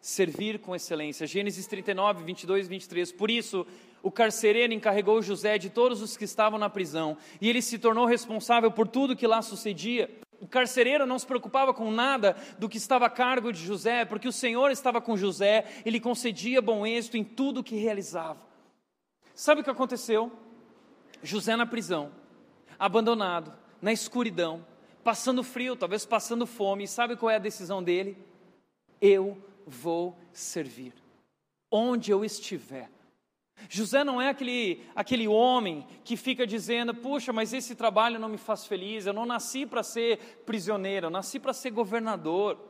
Servir com excelência. Gênesis 39, 22 e 23. Por isso, o carcereiro encarregou José de todos os que estavam na prisão, e ele se tornou responsável por tudo que lá sucedia. O carcereiro não se preocupava com nada do que estava a cargo de José, porque o Senhor estava com José, ele concedia bom êxito em tudo que realizava. Sabe o que aconteceu? José na prisão, abandonado, na escuridão, passando frio, talvez passando fome, sabe qual é a decisão dele? Eu vou servir, onde eu estiver. José não é aquele, aquele homem que fica dizendo: puxa, mas esse trabalho não me faz feliz, eu não nasci para ser prisioneiro, eu nasci para ser governador.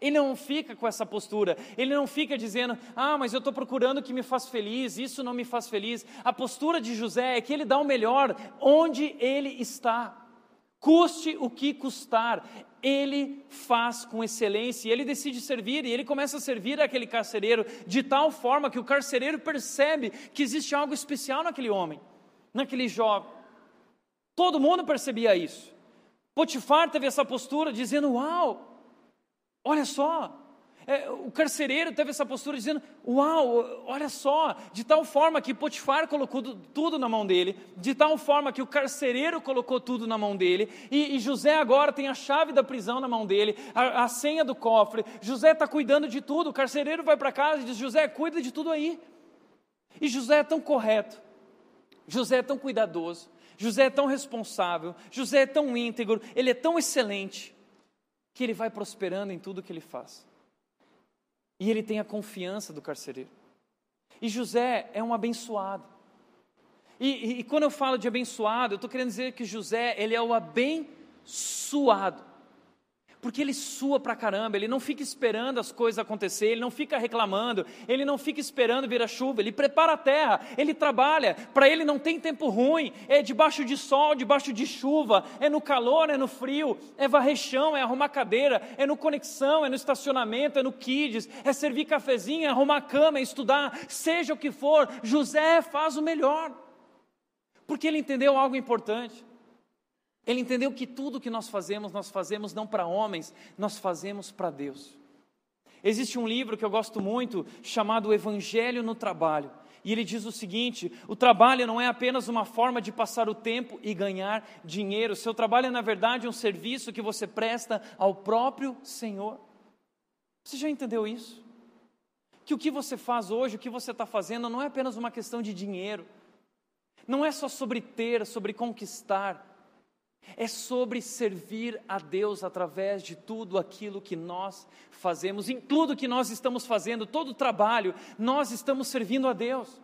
Ele não fica com essa postura, ele não fica dizendo: ah, mas eu estou procurando o que me faz feliz, isso não me faz feliz. A postura de José é que ele dá o melhor onde ele está. Custe o que custar, ele faz com excelência e ele decide servir e ele começa a servir aquele carcereiro de tal forma que o carcereiro percebe que existe algo especial naquele homem, naquele jovem. Todo mundo percebia isso. Potifar teve essa postura dizendo: Uau, olha só, é, o carcereiro teve essa postura dizendo: Uau, olha só, de tal forma que Potifar colocou tudo na mão dele, de tal forma que o carcereiro colocou tudo na mão dele, e, e José agora tem a chave da prisão na mão dele, a, a senha do cofre. José está cuidando de tudo. O carcereiro vai para casa e diz: José, cuida de tudo aí. E José é tão correto, José é tão cuidadoso, José é tão responsável, José é tão íntegro, ele é tão excelente, que ele vai prosperando em tudo que ele faz. E ele tem a confiança do carcereiro. E José é um abençoado. E, e, e quando eu falo de abençoado, eu estou querendo dizer que José, ele é o abençoado porque ele sua pra caramba, ele não fica esperando as coisas acontecerem, ele não fica reclamando, ele não fica esperando vir a chuva, ele prepara a terra, ele trabalha, para ele não tem tempo ruim, é debaixo de sol, debaixo de chuva, é no calor, é no frio, é varrer chão, é arrumar cadeira, é no conexão, é no estacionamento, é no kids, é servir cafezinho, é arrumar cama, é estudar, seja o que for, José faz o melhor, porque ele entendeu algo importante. Ele entendeu que tudo que nós fazemos, nós fazemos não para homens, nós fazemos para Deus. Existe um livro que eu gosto muito chamado Evangelho no Trabalho. E ele diz o seguinte: o trabalho não é apenas uma forma de passar o tempo e ganhar dinheiro. Seu trabalho é, na verdade, um serviço que você presta ao próprio Senhor. Você já entendeu isso? Que o que você faz hoje, o que você está fazendo, não é apenas uma questão de dinheiro. Não é só sobre ter, sobre conquistar é sobre servir a Deus através de tudo aquilo que nós fazemos, em tudo que nós estamos fazendo, todo o trabalho, nós estamos servindo a Deus.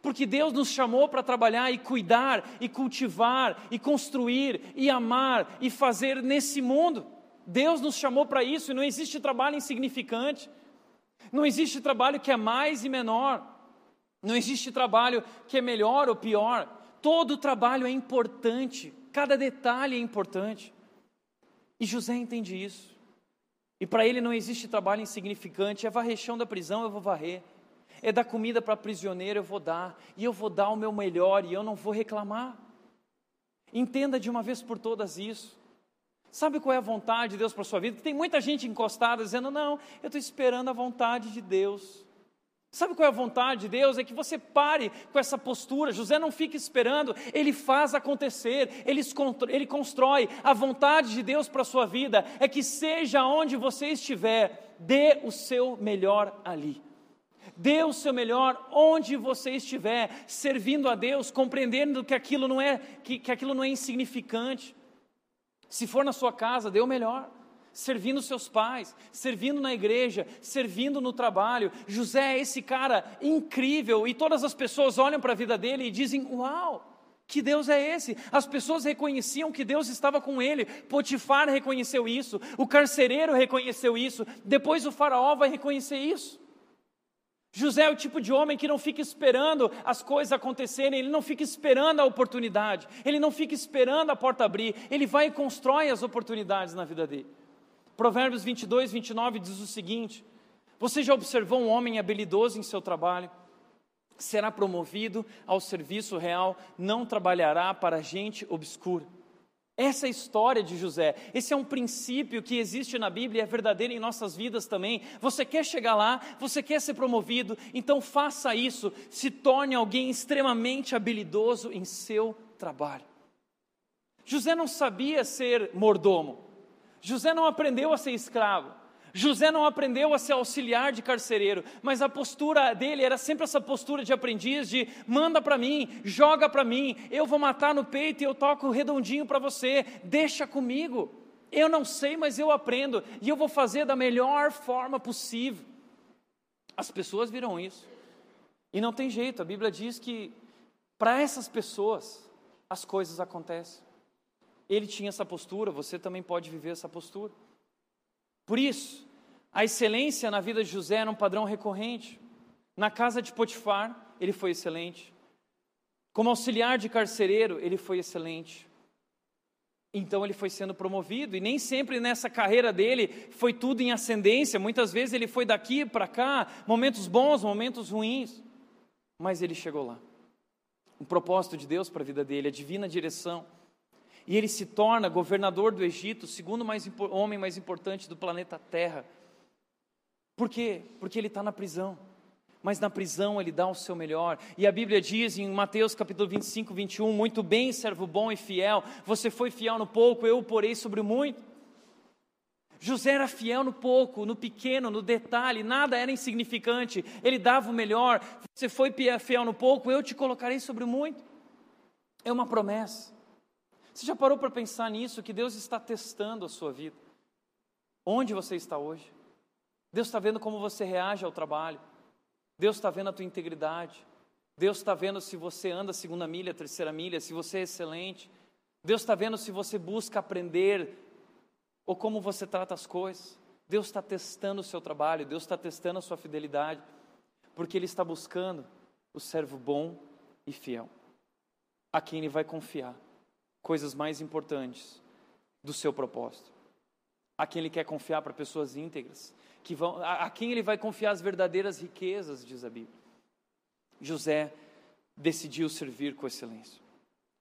Porque Deus nos chamou para trabalhar e cuidar, e cultivar, e construir, e amar, e fazer nesse mundo. Deus nos chamou para isso e não existe trabalho insignificante, não existe trabalho que é mais e menor, não existe trabalho que é melhor ou pior, todo trabalho é importante, Cada detalhe é importante. E José entende isso. E para ele não existe trabalho insignificante, é varrer chão da prisão, eu vou varrer. É dar comida para prisioneiro, eu vou dar. E eu vou dar o meu melhor e eu não vou reclamar. Entenda de uma vez por todas isso. Sabe qual é a vontade de Deus para a sua vida? Tem muita gente encostada dizendo: Não, eu estou esperando a vontade de Deus. Sabe qual é a vontade de Deus? É que você pare com essa postura. José não fica esperando, ele faz acontecer, ele, ele constrói. A vontade de Deus para a sua vida é que, seja onde você estiver, dê o seu melhor ali. Dê o seu melhor onde você estiver, servindo a Deus, compreendendo que aquilo não é, que, que aquilo não é insignificante. Se for na sua casa, dê o melhor. Servindo seus pais, servindo na igreja, servindo no trabalho. José é esse cara incrível e todas as pessoas olham para a vida dele e dizem: Uau, que Deus é esse? As pessoas reconheciam que Deus estava com ele. Potifar reconheceu isso, o carcereiro reconheceu isso, depois o faraó vai reconhecer isso. José é o tipo de homem que não fica esperando as coisas acontecerem, ele não fica esperando a oportunidade, ele não fica esperando a porta abrir, ele vai e constrói as oportunidades na vida dele. Provérbios 22, 29 diz o seguinte: Você já observou um homem habilidoso em seu trabalho? Será promovido ao serviço real, não trabalhará para gente obscura. Essa é a história de José. Esse é um princípio que existe na Bíblia e é verdadeiro em nossas vidas também. Você quer chegar lá, você quer ser promovido, então faça isso. Se torne alguém extremamente habilidoso em seu trabalho. José não sabia ser mordomo. José não aprendeu a ser escravo. José não aprendeu a ser auxiliar de carcereiro, mas a postura dele era sempre essa postura de aprendiz, de manda para mim, joga para mim, eu vou matar no peito e eu toco redondinho para você, deixa comigo. Eu não sei, mas eu aprendo e eu vou fazer da melhor forma possível. As pessoas viram isso. E não tem jeito, a Bíblia diz que para essas pessoas as coisas acontecem. Ele tinha essa postura, você também pode viver essa postura. Por isso, a excelência na vida de José era um padrão recorrente. Na casa de Potifar, ele foi excelente. Como auxiliar de carcereiro, ele foi excelente. Então ele foi sendo promovido, e nem sempre nessa carreira dele foi tudo em ascendência, muitas vezes ele foi daqui para cá, momentos bons, momentos ruins, mas ele chegou lá. O propósito de Deus para a vida dele, a divina direção e ele se torna governador do Egito, o segundo mais, homem mais importante do planeta Terra. Por quê? Porque ele está na prisão. Mas na prisão ele dá o seu melhor. E a Bíblia diz em Mateus capítulo 25, 21, muito bem, servo bom e fiel, você foi fiel no pouco, eu o porei sobre o muito. José era fiel no pouco, no pequeno, no detalhe, nada era insignificante, ele dava o melhor. Você foi fiel no pouco, eu te colocarei sobre o muito. É uma promessa. Você já parou para pensar nisso? Que Deus está testando a sua vida. Onde você está hoje? Deus está vendo como você reage ao trabalho. Deus está vendo a tua integridade. Deus está vendo se você anda segunda milha, terceira milha, se você é excelente. Deus está vendo se você busca aprender ou como você trata as coisas. Deus está testando o seu trabalho, Deus está testando a sua fidelidade, porque Ele está buscando o servo bom e fiel, a quem Ele vai confiar coisas mais importantes do seu propósito. A quem ele quer confiar para pessoas íntegras, que vão, a, a quem ele vai confiar as verdadeiras riquezas, diz a Bíblia. José decidiu servir com excelência.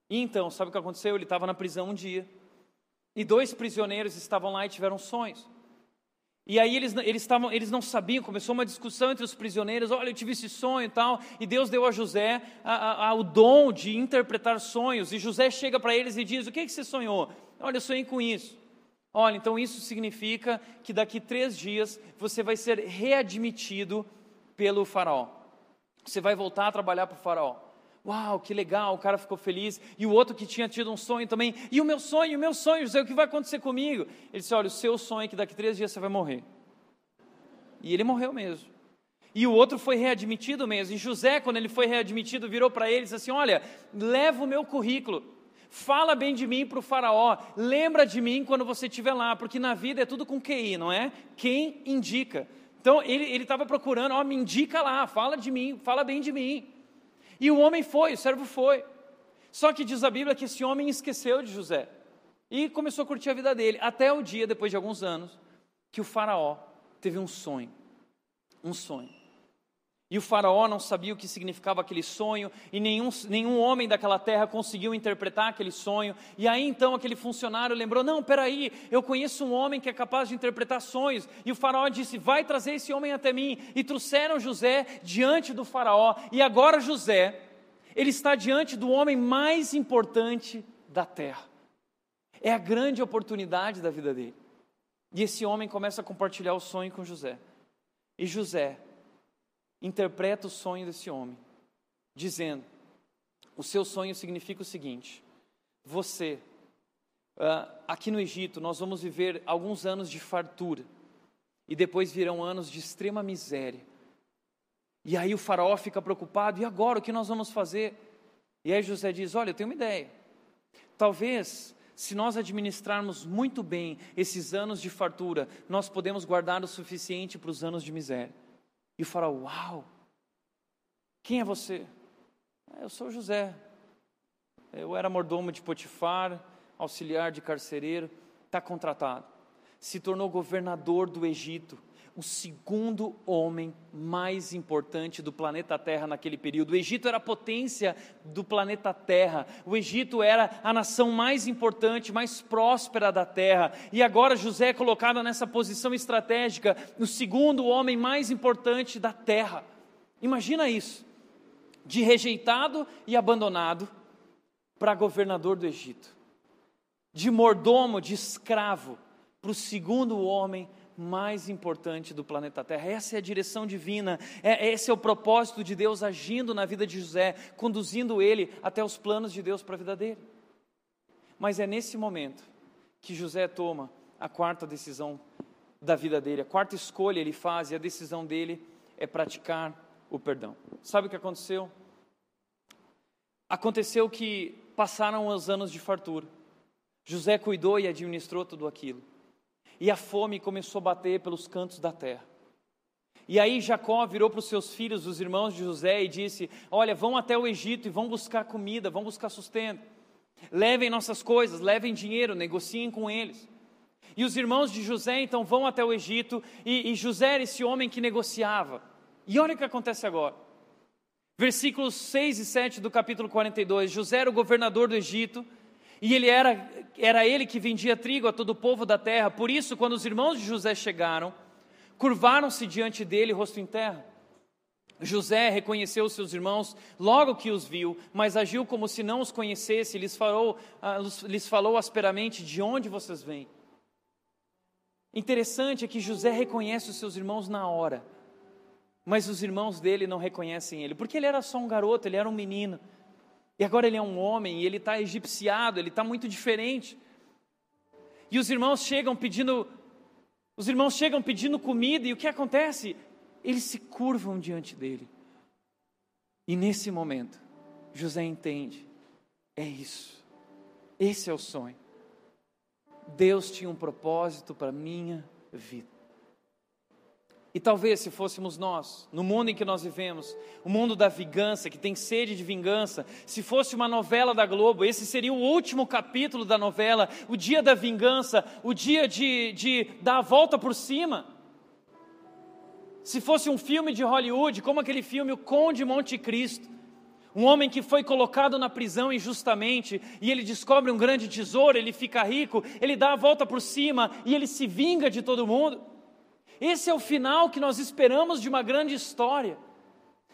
E então, sabe o que aconteceu? Ele estava na prisão um dia, e dois prisioneiros estavam lá e tiveram sonhos. E aí eles, eles, tavam, eles não sabiam, começou uma discussão entre os prisioneiros, olha, eu tive esse sonho e tal, e Deus deu a José a, a, a, o dom de interpretar sonhos, e José chega para eles e diz, o que, que você sonhou? Olha, eu sonhei com isso. Olha, então isso significa que daqui três dias você vai ser readmitido pelo faraó. Você vai voltar a trabalhar para o faraó. Uau, que legal, o cara ficou feliz. E o outro que tinha tido um sonho também. E o meu sonho, o meu sonho, José, o que vai acontecer comigo? Ele disse: Olha, o seu sonho é que daqui três dias você vai morrer. E ele morreu mesmo. E o outro foi readmitido mesmo. E José, quando ele foi readmitido, virou para ele e disse assim: Olha, leva o meu currículo. Fala bem de mim para o faraó. Lembra de mim quando você estiver lá, porque na vida é tudo com QI, não é? Quem indica. Então ele estava procurando, ó, me indica lá, fala de mim, fala bem de mim. E o homem foi, o servo foi. Só que diz a Bíblia que esse homem esqueceu de José e começou a curtir a vida dele, até o dia, depois de alguns anos, que o Faraó teve um sonho. Um sonho. E o Faraó não sabia o que significava aquele sonho, e nenhum, nenhum homem daquela terra conseguiu interpretar aquele sonho. E aí então aquele funcionário lembrou: Não, peraí, eu conheço um homem que é capaz de interpretar sonhos. E o Faraó disse: Vai trazer esse homem até mim. E trouxeram José diante do Faraó. E agora José, ele está diante do homem mais importante da terra. É a grande oportunidade da vida dele. E esse homem começa a compartilhar o sonho com José. E José interpreta o sonho desse homem, dizendo: o seu sonho significa o seguinte: você, uh, aqui no Egito, nós vamos viver alguns anos de fartura, e depois virão anos de extrema miséria. E aí o faraó fica preocupado: e agora o que nós vamos fazer? E aí José diz: Olha, eu tenho uma ideia. Talvez, se nós administrarmos muito bem esses anos de fartura, nós podemos guardar o suficiente para os anos de miséria. E o faraó, uau! Quem é você? Ah, eu sou José. Eu era mordomo de Potifar, auxiliar de carcereiro, está contratado. Se tornou governador do Egito o segundo homem mais importante do planeta Terra naquele período. O Egito era a potência do planeta Terra. O Egito era a nação mais importante, mais próspera da Terra. E agora José é colocado nessa posição estratégica, o segundo homem mais importante da Terra. Imagina isso. De rejeitado e abandonado para governador do Egito. De mordomo, de escravo, para o segundo homem mais importante do planeta Terra. Essa é a direção divina, é, esse é o propósito de Deus agindo na vida de José, conduzindo ele até os planos de Deus para a vida dele. Mas é nesse momento que José toma a quarta decisão da vida dele, a quarta escolha ele faz e a decisão dele é praticar o perdão. Sabe o que aconteceu? Aconteceu que passaram os anos de fartura. José cuidou e administrou tudo aquilo e a fome começou a bater pelos cantos da terra. E aí Jacó virou para os seus filhos, os irmãos de José, e disse: Olha, vão até o Egito e vão buscar comida, vão buscar sustento. Levem nossas coisas, levem dinheiro, negociem com eles. E os irmãos de José então vão até o Egito, e, e José era esse homem que negociava. E olha o que acontece agora. Versículos 6 e 7 do capítulo 42. José era o governador do Egito, e ele era, era ele que vendia trigo a todo o povo da terra. Por isso, quando os irmãos de José chegaram, curvaram-se diante dele, rosto em terra. José reconheceu os seus irmãos logo que os viu, mas agiu como se não os conhecesse, lhes falou, ah, lhes falou asperamente: De onde vocês vêm? Interessante é que José reconhece os seus irmãos na hora, mas os irmãos dele não reconhecem ele, porque ele era só um garoto, ele era um menino. E agora ele é um homem e ele está egipciado, ele está muito diferente. E os irmãos chegam pedindo, os irmãos chegam pedindo comida e o que acontece? Eles se curvam diante dele. E nesse momento, José entende: é isso, esse é o sonho. Deus tinha um propósito para minha vida. E talvez se fôssemos nós, no mundo em que nós vivemos, o mundo da vingança, que tem sede de vingança, se fosse uma novela da Globo, esse seria o último capítulo da novela, o dia da vingança, o dia de, de dar a volta por cima. Se fosse um filme de Hollywood, como aquele filme O Conde Monte Cristo, um homem que foi colocado na prisão injustamente e ele descobre um grande tesouro, ele fica rico, ele dá a volta por cima e ele se vinga de todo mundo. Esse é o final que nós esperamos de uma grande história.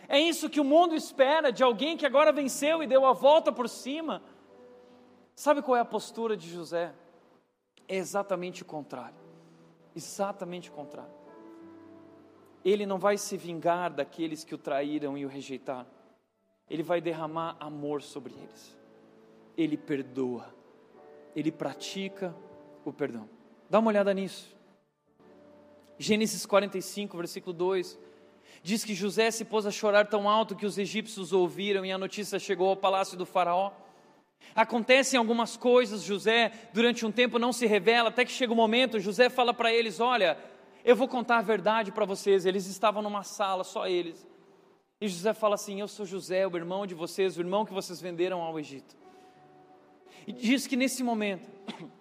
É isso que o mundo espera de alguém que agora venceu e deu a volta por cima. Sabe qual é a postura de José? É exatamente o contrário. Exatamente o contrário. Ele não vai se vingar daqueles que o traíram e o rejeitaram. Ele vai derramar amor sobre eles. Ele perdoa. Ele pratica o perdão. Dá uma olhada nisso. Gênesis 45, versículo 2. Diz que José se pôs a chorar tão alto que os egípcios ouviram e a notícia chegou ao palácio do Faraó. Acontecem algumas coisas, José, durante um tempo não se revela, até que chega o um momento, José fala para eles: Olha, eu vou contar a verdade para vocês. Eles estavam numa sala, só eles. E José fala assim: Eu sou José, o irmão de vocês, o irmão que vocês venderam ao Egito. E diz que nesse momento,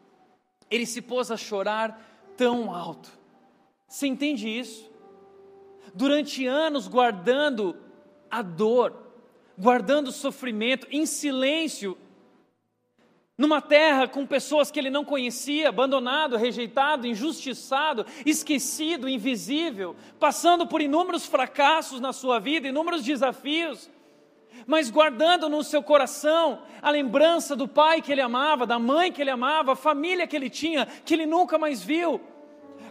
ele se pôs a chorar tão alto Você entende isso? Durante anos guardando a dor, guardando o sofrimento, em silêncio, numa terra com pessoas que ele não conhecia, abandonado, rejeitado, injustiçado, esquecido, invisível, passando por inúmeros fracassos na sua vida, inúmeros desafios, mas guardando no seu coração a lembrança do pai que ele amava, da mãe que ele amava, a família que ele tinha, que ele nunca mais viu,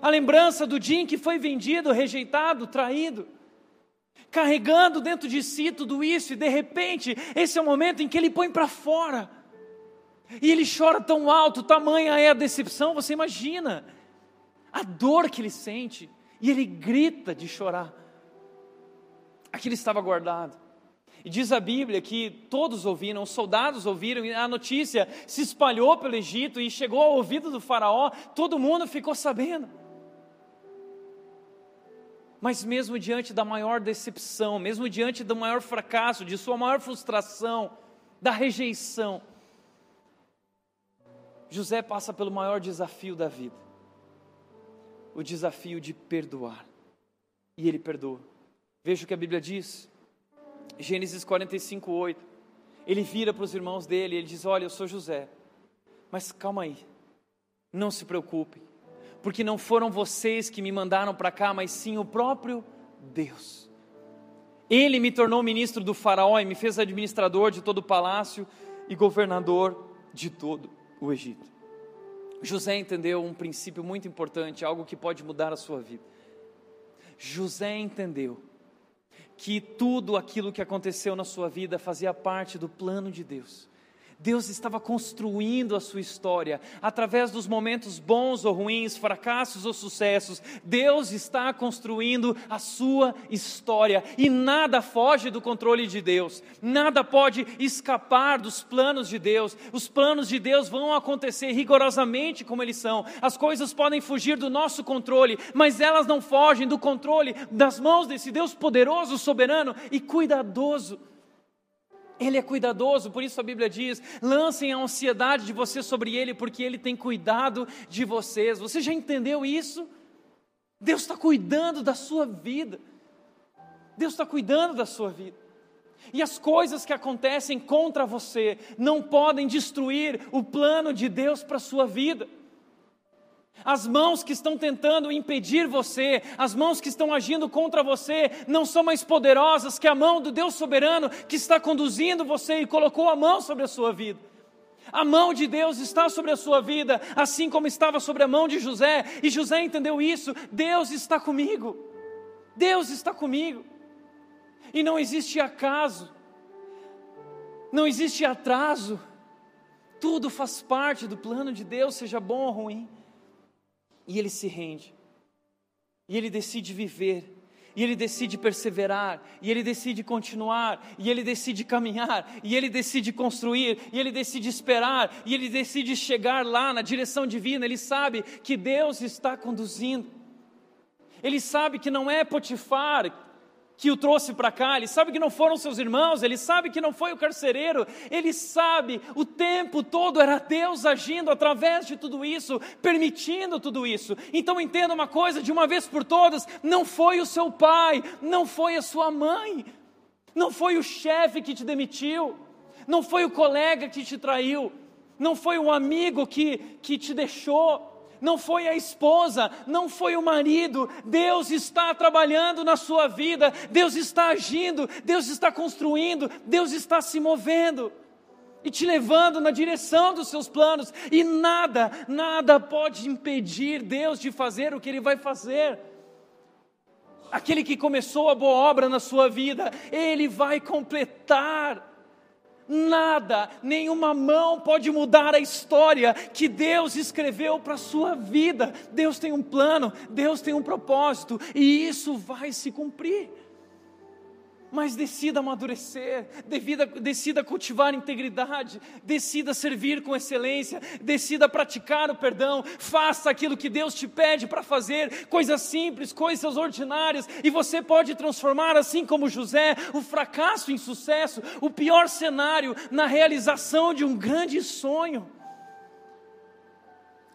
a lembrança do dia em que foi vendido, rejeitado, traído carregando dentro de si tudo isso, e de repente, esse é o momento em que ele põe para fora e ele chora tão alto, tamanha é a decepção, você imagina a dor que ele sente, e ele grita de chorar. Aquilo estava guardado. E diz a Bíblia que todos ouviram, os soldados ouviram, e a notícia se espalhou pelo Egito e chegou ao ouvido do Faraó, todo mundo ficou sabendo. Mas mesmo diante da maior decepção, mesmo diante do maior fracasso, de sua maior frustração, da rejeição, José passa pelo maior desafio da vida o desafio de perdoar. E ele perdoa. Veja o que a Bíblia diz. Gênesis 45, 8. Ele vira para os irmãos dele e ele diz: Olha, eu sou José, mas calma aí, não se preocupem, porque não foram vocês que me mandaram para cá, mas sim o próprio Deus. Ele me tornou ministro do Faraó e me fez administrador de todo o palácio e governador de todo o Egito. José entendeu um princípio muito importante, algo que pode mudar a sua vida. José entendeu que tudo aquilo que aconteceu na sua vida fazia parte do plano de Deus. Deus estava construindo a sua história através dos momentos bons ou ruins, fracassos ou sucessos. Deus está construindo a sua história e nada foge do controle de Deus. Nada pode escapar dos planos de Deus. Os planos de Deus vão acontecer rigorosamente como eles são. As coisas podem fugir do nosso controle, mas elas não fogem do controle das mãos desse Deus poderoso, soberano e cuidadoso. Ele é cuidadoso, por isso a Bíblia diz: lancem a ansiedade de vocês sobre Ele, porque Ele tem cuidado de vocês. Você já entendeu isso? Deus está cuidando da sua vida. Deus está cuidando da sua vida. E as coisas que acontecem contra você não podem destruir o plano de Deus para a sua vida. As mãos que estão tentando impedir você, as mãos que estão agindo contra você, não são mais poderosas que a mão do Deus soberano que está conduzindo você e colocou a mão sobre a sua vida. A mão de Deus está sobre a sua vida, assim como estava sobre a mão de José, e José entendeu isso: Deus está comigo, Deus está comigo, e não existe acaso, não existe atraso, tudo faz parte do plano de Deus, seja bom ou ruim. E ele se rende. E ele decide viver. E ele decide perseverar, e ele decide continuar, e ele decide caminhar, e ele decide construir, e ele decide esperar, e ele decide chegar lá na direção divina. Ele sabe que Deus está conduzindo. Ele sabe que não é Potifar que o trouxe para cá, ele sabe que não foram seus irmãos, ele sabe que não foi o carcereiro, ele sabe o tempo todo era Deus agindo através de tudo isso, permitindo tudo isso. Então entenda uma coisa de uma vez por todas: não foi o seu pai, não foi a sua mãe, não foi o chefe que te demitiu, não foi o colega que te traiu, não foi um amigo que, que te deixou não foi a esposa, não foi o marido. Deus está trabalhando na sua vida, Deus está agindo, Deus está construindo, Deus está se movendo e te levando na direção dos seus planos, e nada, nada pode impedir Deus de fazer o que Ele vai fazer. Aquele que começou a boa obra na sua vida, Ele vai completar. Nada, nenhuma mão pode mudar a história que Deus escreveu para a sua vida. Deus tem um plano, Deus tem um propósito e isso vai se cumprir mas decida amadurecer, decida, decida cultivar integridade, decida servir com excelência, decida praticar o perdão, faça aquilo que Deus te pede para fazer, coisas simples, coisas ordinárias, e você pode transformar, assim como José, o fracasso em sucesso, o pior cenário na realização de um grande sonho.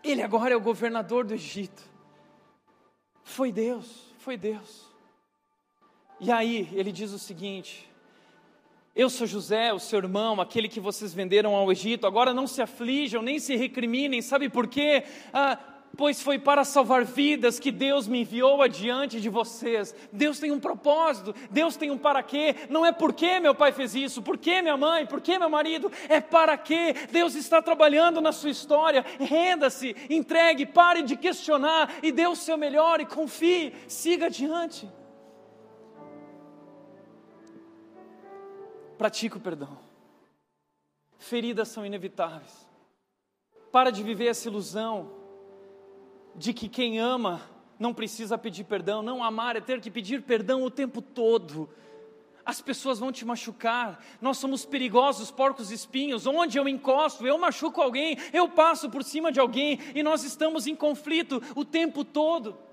Ele agora é o governador do Egito. Foi Deus, foi Deus. E aí ele diz o seguinte: Eu sou José, o seu irmão, aquele que vocês venderam ao Egito. Agora não se aflijam, nem se recriminem. Sabe por quê? Ah, pois foi para salvar vidas que Deus me enviou adiante de vocês. Deus tem um propósito, Deus tem um para quê. Não é porque meu pai fez isso, por que minha mãe, por que meu marido, é para quê. Deus está trabalhando na sua história. Renda-se, entregue, pare de questionar e dê o seu melhor e confie, siga adiante. Pratique o perdão. Feridas são inevitáveis. Para de viver essa ilusão de que quem ama não precisa pedir perdão. Não, amar é ter que pedir perdão o tempo todo. As pessoas vão te machucar. Nós somos perigosos, porcos espinhos. Onde eu encosto, eu machuco alguém, eu passo por cima de alguém e nós estamos em conflito o tempo todo.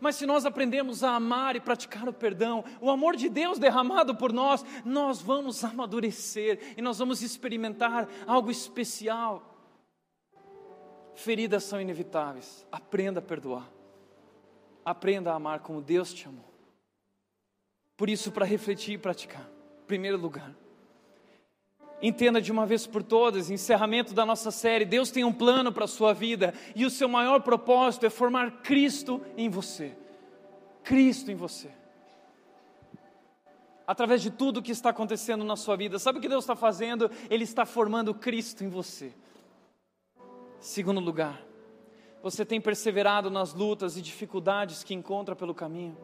Mas se nós aprendemos a amar e praticar o perdão, o amor de Deus derramado por nós, nós vamos amadurecer e nós vamos experimentar algo especial. Feridas são inevitáveis. Aprenda a perdoar. Aprenda a amar como Deus te amou. Por isso, para refletir e praticar, primeiro lugar, entenda de uma vez por todas, encerramento da nossa série, Deus tem um plano para a sua vida e o seu maior propósito é formar Cristo em você. Cristo em você. Através de tudo que está acontecendo na sua vida, sabe o que Deus está fazendo? Ele está formando Cristo em você. Segundo lugar, você tem perseverado nas lutas e dificuldades que encontra pelo caminho?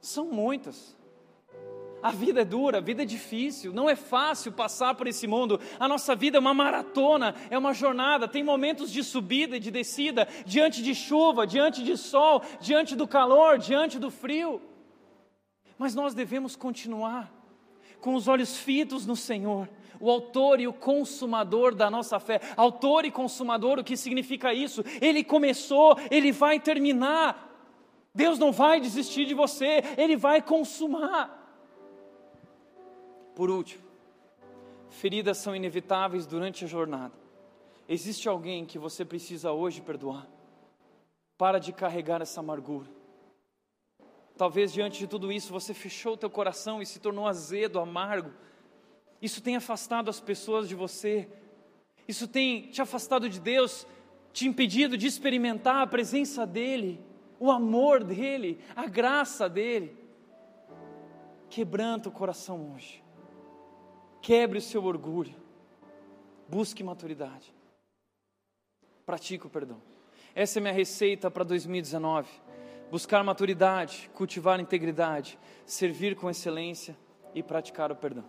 São muitas. A vida é dura, a vida é difícil, não é fácil passar por esse mundo. A nossa vida é uma maratona, é uma jornada, tem momentos de subida e de descida, diante de chuva, diante de sol, diante do calor, diante do frio. Mas nós devemos continuar com os olhos fitos no Senhor, o autor e o consumador da nossa fé. Autor e consumador, o que significa isso? Ele começou, ele vai terminar. Deus não vai desistir de você, ele vai consumar. Por último, feridas são inevitáveis durante a jornada. Existe alguém que você precisa hoje perdoar? Para de carregar essa amargura. Talvez diante de tudo isso você fechou o teu coração e se tornou azedo, amargo. Isso tem afastado as pessoas de você. Isso tem te afastado de Deus, te impedido de experimentar a presença dEle, o amor dEle, a graça dEle. Quebranta o coração hoje. Quebre o seu orgulho. Busque maturidade. Pratique o perdão. Essa é minha receita para 2019 buscar maturidade, cultivar integridade, servir com excelência e praticar o perdão.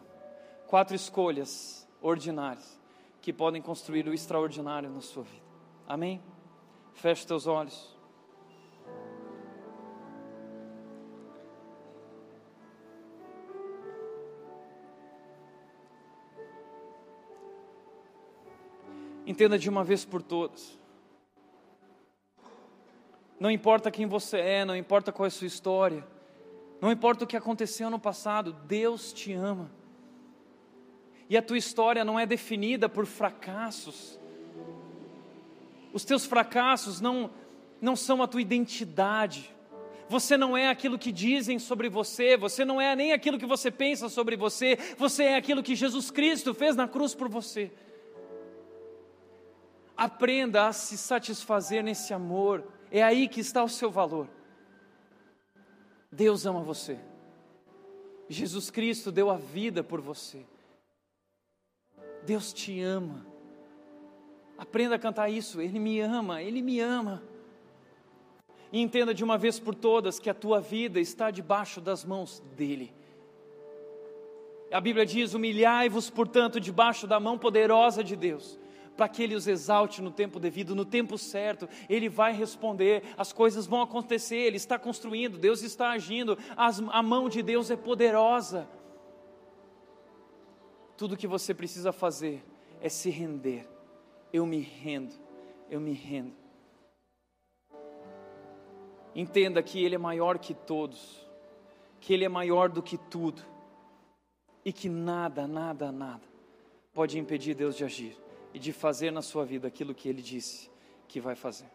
Quatro escolhas ordinárias que podem construir o extraordinário na sua vida. Amém? Feche teus olhos. Entenda de uma vez por todas não importa quem você é, não importa qual é a sua história, não importa o que aconteceu no passado, Deus te ama. E a tua história não é definida por fracassos. Os teus fracassos não, não são a tua identidade. Você não é aquilo que dizem sobre você, você não é nem aquilo que você pensa sobre você, você é aquilo que Jesus Cristo fez na cruz por você. Aprenda a se satisfazer nesse amor é aí que está o seu valor. Deus ama você. Jesus Cristo deu a vida por você. Deus te ama. Aprenda a cantar isso. Ele me ama, Ele me ama. E entenda de uma vez por todas que a tua vida está debaixo das mãos dEle. A Bíblia diz: humilhai-vos, portanto, debaixo da mão poderosa de Deus para que Ele os exalte no tempo devido, no tempo certo, Ele vai responder, as coisas vão acontecer, Ele está construindo, Deus está agindo, as, a mão de Deus é poderosa. Tudo que você precisa fazer é se render. Eu me rendo, eu me rendo. Entenda que Ele é maior que todos, que Ele é maior do que tudo, e que nada, nada, nada pode impedir Deus de agir e de fazer na sua vida aquilo que Ele disse que vai fazer.